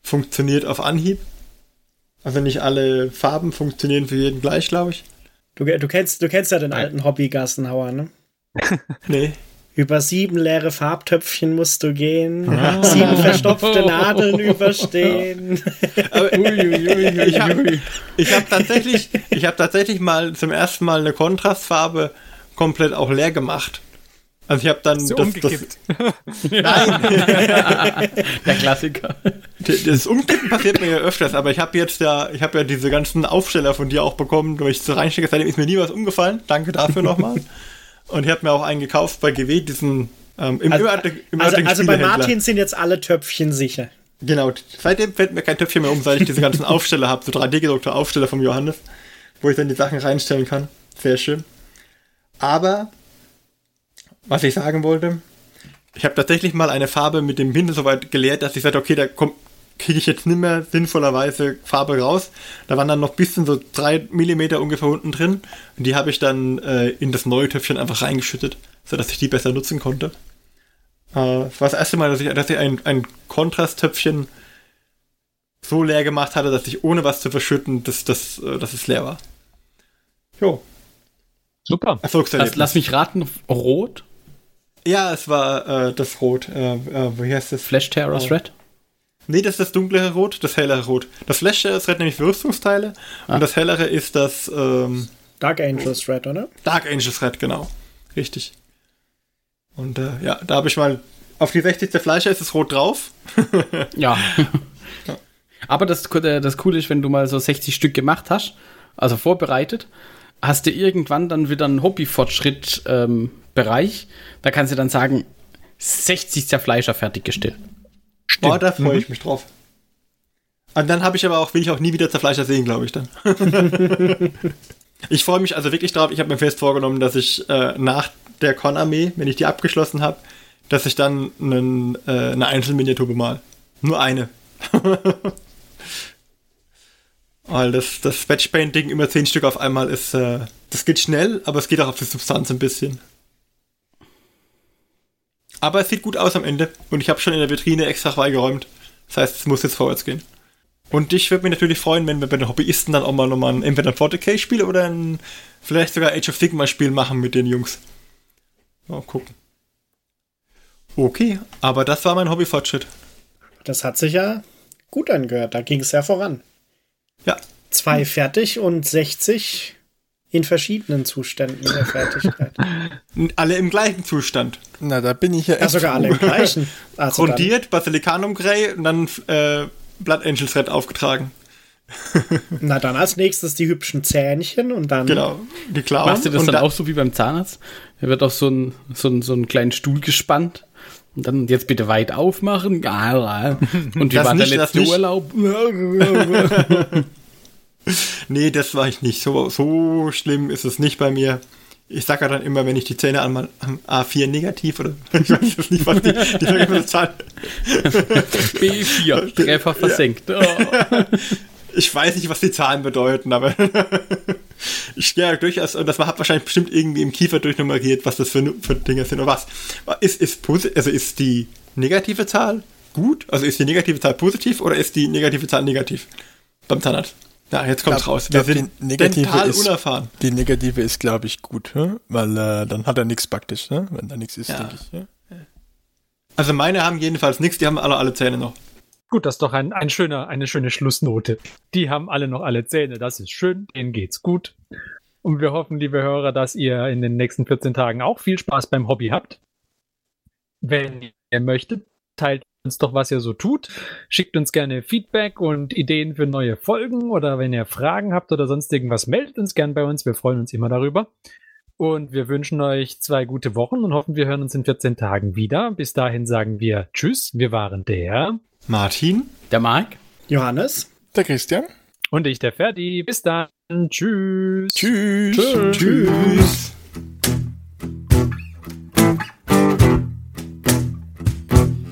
funktioniert auf Anhieb. Also nicht alle Farben funktionieren für jeden gleich, glaube ich. Du, du, kennst, du kennst ja den alten Hobby-Gassenhauer, ne? nee. Über sieben leere Farbtöpfchen musst du gehen, ah. sieben verstopfte [LAUGHS] Nadeln überstehen. [LAUGHS] Ui, ich habe hab tatsächlich, hab tatsächlich mal zum ersten Mal eine Kontrastfarbe komplett auch leer gemacht. Also ich habe dann so das, umgekippt. Das, [LAUGHS] nein, der Klassiker. Das Umkippen passiert mir ja öfters, aber ich habe jetzt ja, ich habe ja diese ganzen Aufsteller von dir auch bekommen, wo ich so reinstecke. Seitdem ist mir nie was umgefallen. Danke dafür nochmal. Und ich habe mir auch einen gekauft bei GW, diesen ähm, im also, im also, also bei Martin sind jetzt alle Töpfchen sicher. Genau, seitdem fällt mir kein Töpfchen mehr um, seit ich diese ganzen [LAUGHS] Aufsteller habe, so 3D-gedruckte Aufsteller vom Johannes, wo ich dann die Sachen reinstellen kann. Sehr schön. Aber, was ich sagen wollte, ich habe tatsächlich mal eine Farbe mit dem Pinsel so weit geleert, dass ich sagte, okay, da kommt kriege ich jetzt nicht mehr sinnvollerweise Farbe raus. Da waren dann noch bisschen so drei Millimeter ungefähr unten drin. Und die habe ich dann äh, in das neue Töpfchen einfach reingeschüttet, sodass ich die besser nutzen konnte. Äh, das war das erste Mal, dass ich, dass ich ein, ein Kontrasttöpfchen so leer gemacht hatte, dass ich ohne was zu verschütten, dass, dass, äh, dass es leer war. Jo. Super. Lass, lass mich raten, rot? Ja, es war äh, das Rot. Äh, äh, wie heißt das? Flash Terror's oh. Red? Nee, das ist das dunklere Rot, das hellere Rot. Das Flash ist Red nämlich für Rüstungsteile ah. und das hellere ist das ähm, Dark Angels Red, oder? Dark Angels Red, genau. Richtig. Und äh, ja, da habe ich mal auf die 60. Fleischer ist es rot drauf. [LAUGHS] ja. ja. Aber das, äh, das Coole ist, wenn du mal so 60 Stück gemacht hast, also vorbereitet, hast du irgendwann dann wieder einen Hobby-Fortschritt-Bereich. Ähm, da kannst du dann sagen, 60 Zerfleischer fertiggestellt. Stimmt. Oh, da freue ich mhm. mich drauf. Und dann habe ich aber auch, will ich auch nie wieder Zerfleischer sehen, glaube ich dann. [LAUGHS] ich freue mich also wirklich drauf. Ich habe mir fest vorgenommen, dass ich äh, nach der Con-Armee, wenn ich die abgeschlossen habe, dass ich dann einen, äh, eine Einzelminiatur bemal. Nur eine. [LAUGHS] Weil das, das Batch-Painting immer zehn Stück auf einmal ist, äh, das geht schnell, aber es geht auch auf die Substanz ein bisschen. Aber es sieht gut aus am Ende und ich habe schon in der Vitrine extra freigeräumt. Das heißt, es muss jetzt vorwärts gehen. Und ich würde mich natürlich freuen, wenn wir bei den Hobbyisten dann auch mal nochmal ein, entweder ein 40k-Spiel oder ein vielleicht sogar Age of Sigma-Spiel machen mit den Jungs. Mal gucken. Okay, aber das war mein Hobbyfortschritt. Das hat sich ja gut angehört. Da ging es ja voran. Ja. Zwei fertig und 60 in verschiedenen Zuständen der Fertigkeit. [LAUGHS] alle im gleichen Zustand. Na, da bin ich ja erst. Ja, sogar alle im gleichen. [LAUGHS] Also Grundiert, Basilicanum Grey und dann äh, Blood Angels Red aufgetragen. [LAUGHS] Na dann als nächstes die hübschen Zähnchen und dann. Genau, die Klauen. Machst du das und dann auch so wie beim Zahnarzt? Da wird auf so einen so einen- so einen kleinen Stuhl gespannt. Und dann jetzt bitte weit aufmachen. Ja, Und wie Das war nicht, der letzte. Urlaub? Nee, das war ich nicht. So, so schlimm ist es nicht bei mir. Ich sage ja dann immer, wenn ich die Zähne an am A4 negativ oder [LAUGHS] ich weiß jetzt nicht, was die, die vergessene Zahl. B4, Treffer versenkt. Oh. [LAUGHS] Ich weiß nicht, was die Zahlen bedeuten, aber [LAUGHS] ich ja durchaus, und das hat wahrscheinlich bestimmt irgendwie im Kiefer durchnummeriert, was das für, für Dinge sind. Oder was? Ist, ist, also ist die negative Zahl gut? Also ist die negative Zahl positiv oder ist die negative Zahl negativ? Beim Zahnarzt. Ja, jetzt kommt's Glaub- raus. glaub, Wir sind die negative ist- unerfahren. Die negative ist, glaube ich, gut, hä? weil äh, dann hat er nichts praktisch, ne? wenn da nichts ist, Ja. denke ich. Ja? Also meine haben jedenfalls nichts, die haben alle alle Zähne noch. Gut, das ist doch ein, ein schöner, eine schöne Schlussnote. Die haben alle noch alle Zähne, das ist schön, denen geht's gut. Und wir hoffen, liebe Hörer, dass ihr in den nächsten 14 Tagen auch viel Spaß beim Hobby habt. Wenn ihr möchtet, teilt uns doch, was ihr so tut. Schickt uns gerne Feedback und Ideen für neue Folgen oder wenn ihr Fragen habt oder sonst irgendwas, meldet uns gern bei uns. Wir freuen uns immer darüber. Und wir wünschen euch zwei gute Wochen und hoffen, wir hören uns in 14 Tagen wieder. Bis dahin sagen wir Tschüss. Wir waren der Martin? Der Marc? Johannes? Der Christian? und ich, der Ferdi. Bis dann. Tschüss. Tschüss. Tschüss.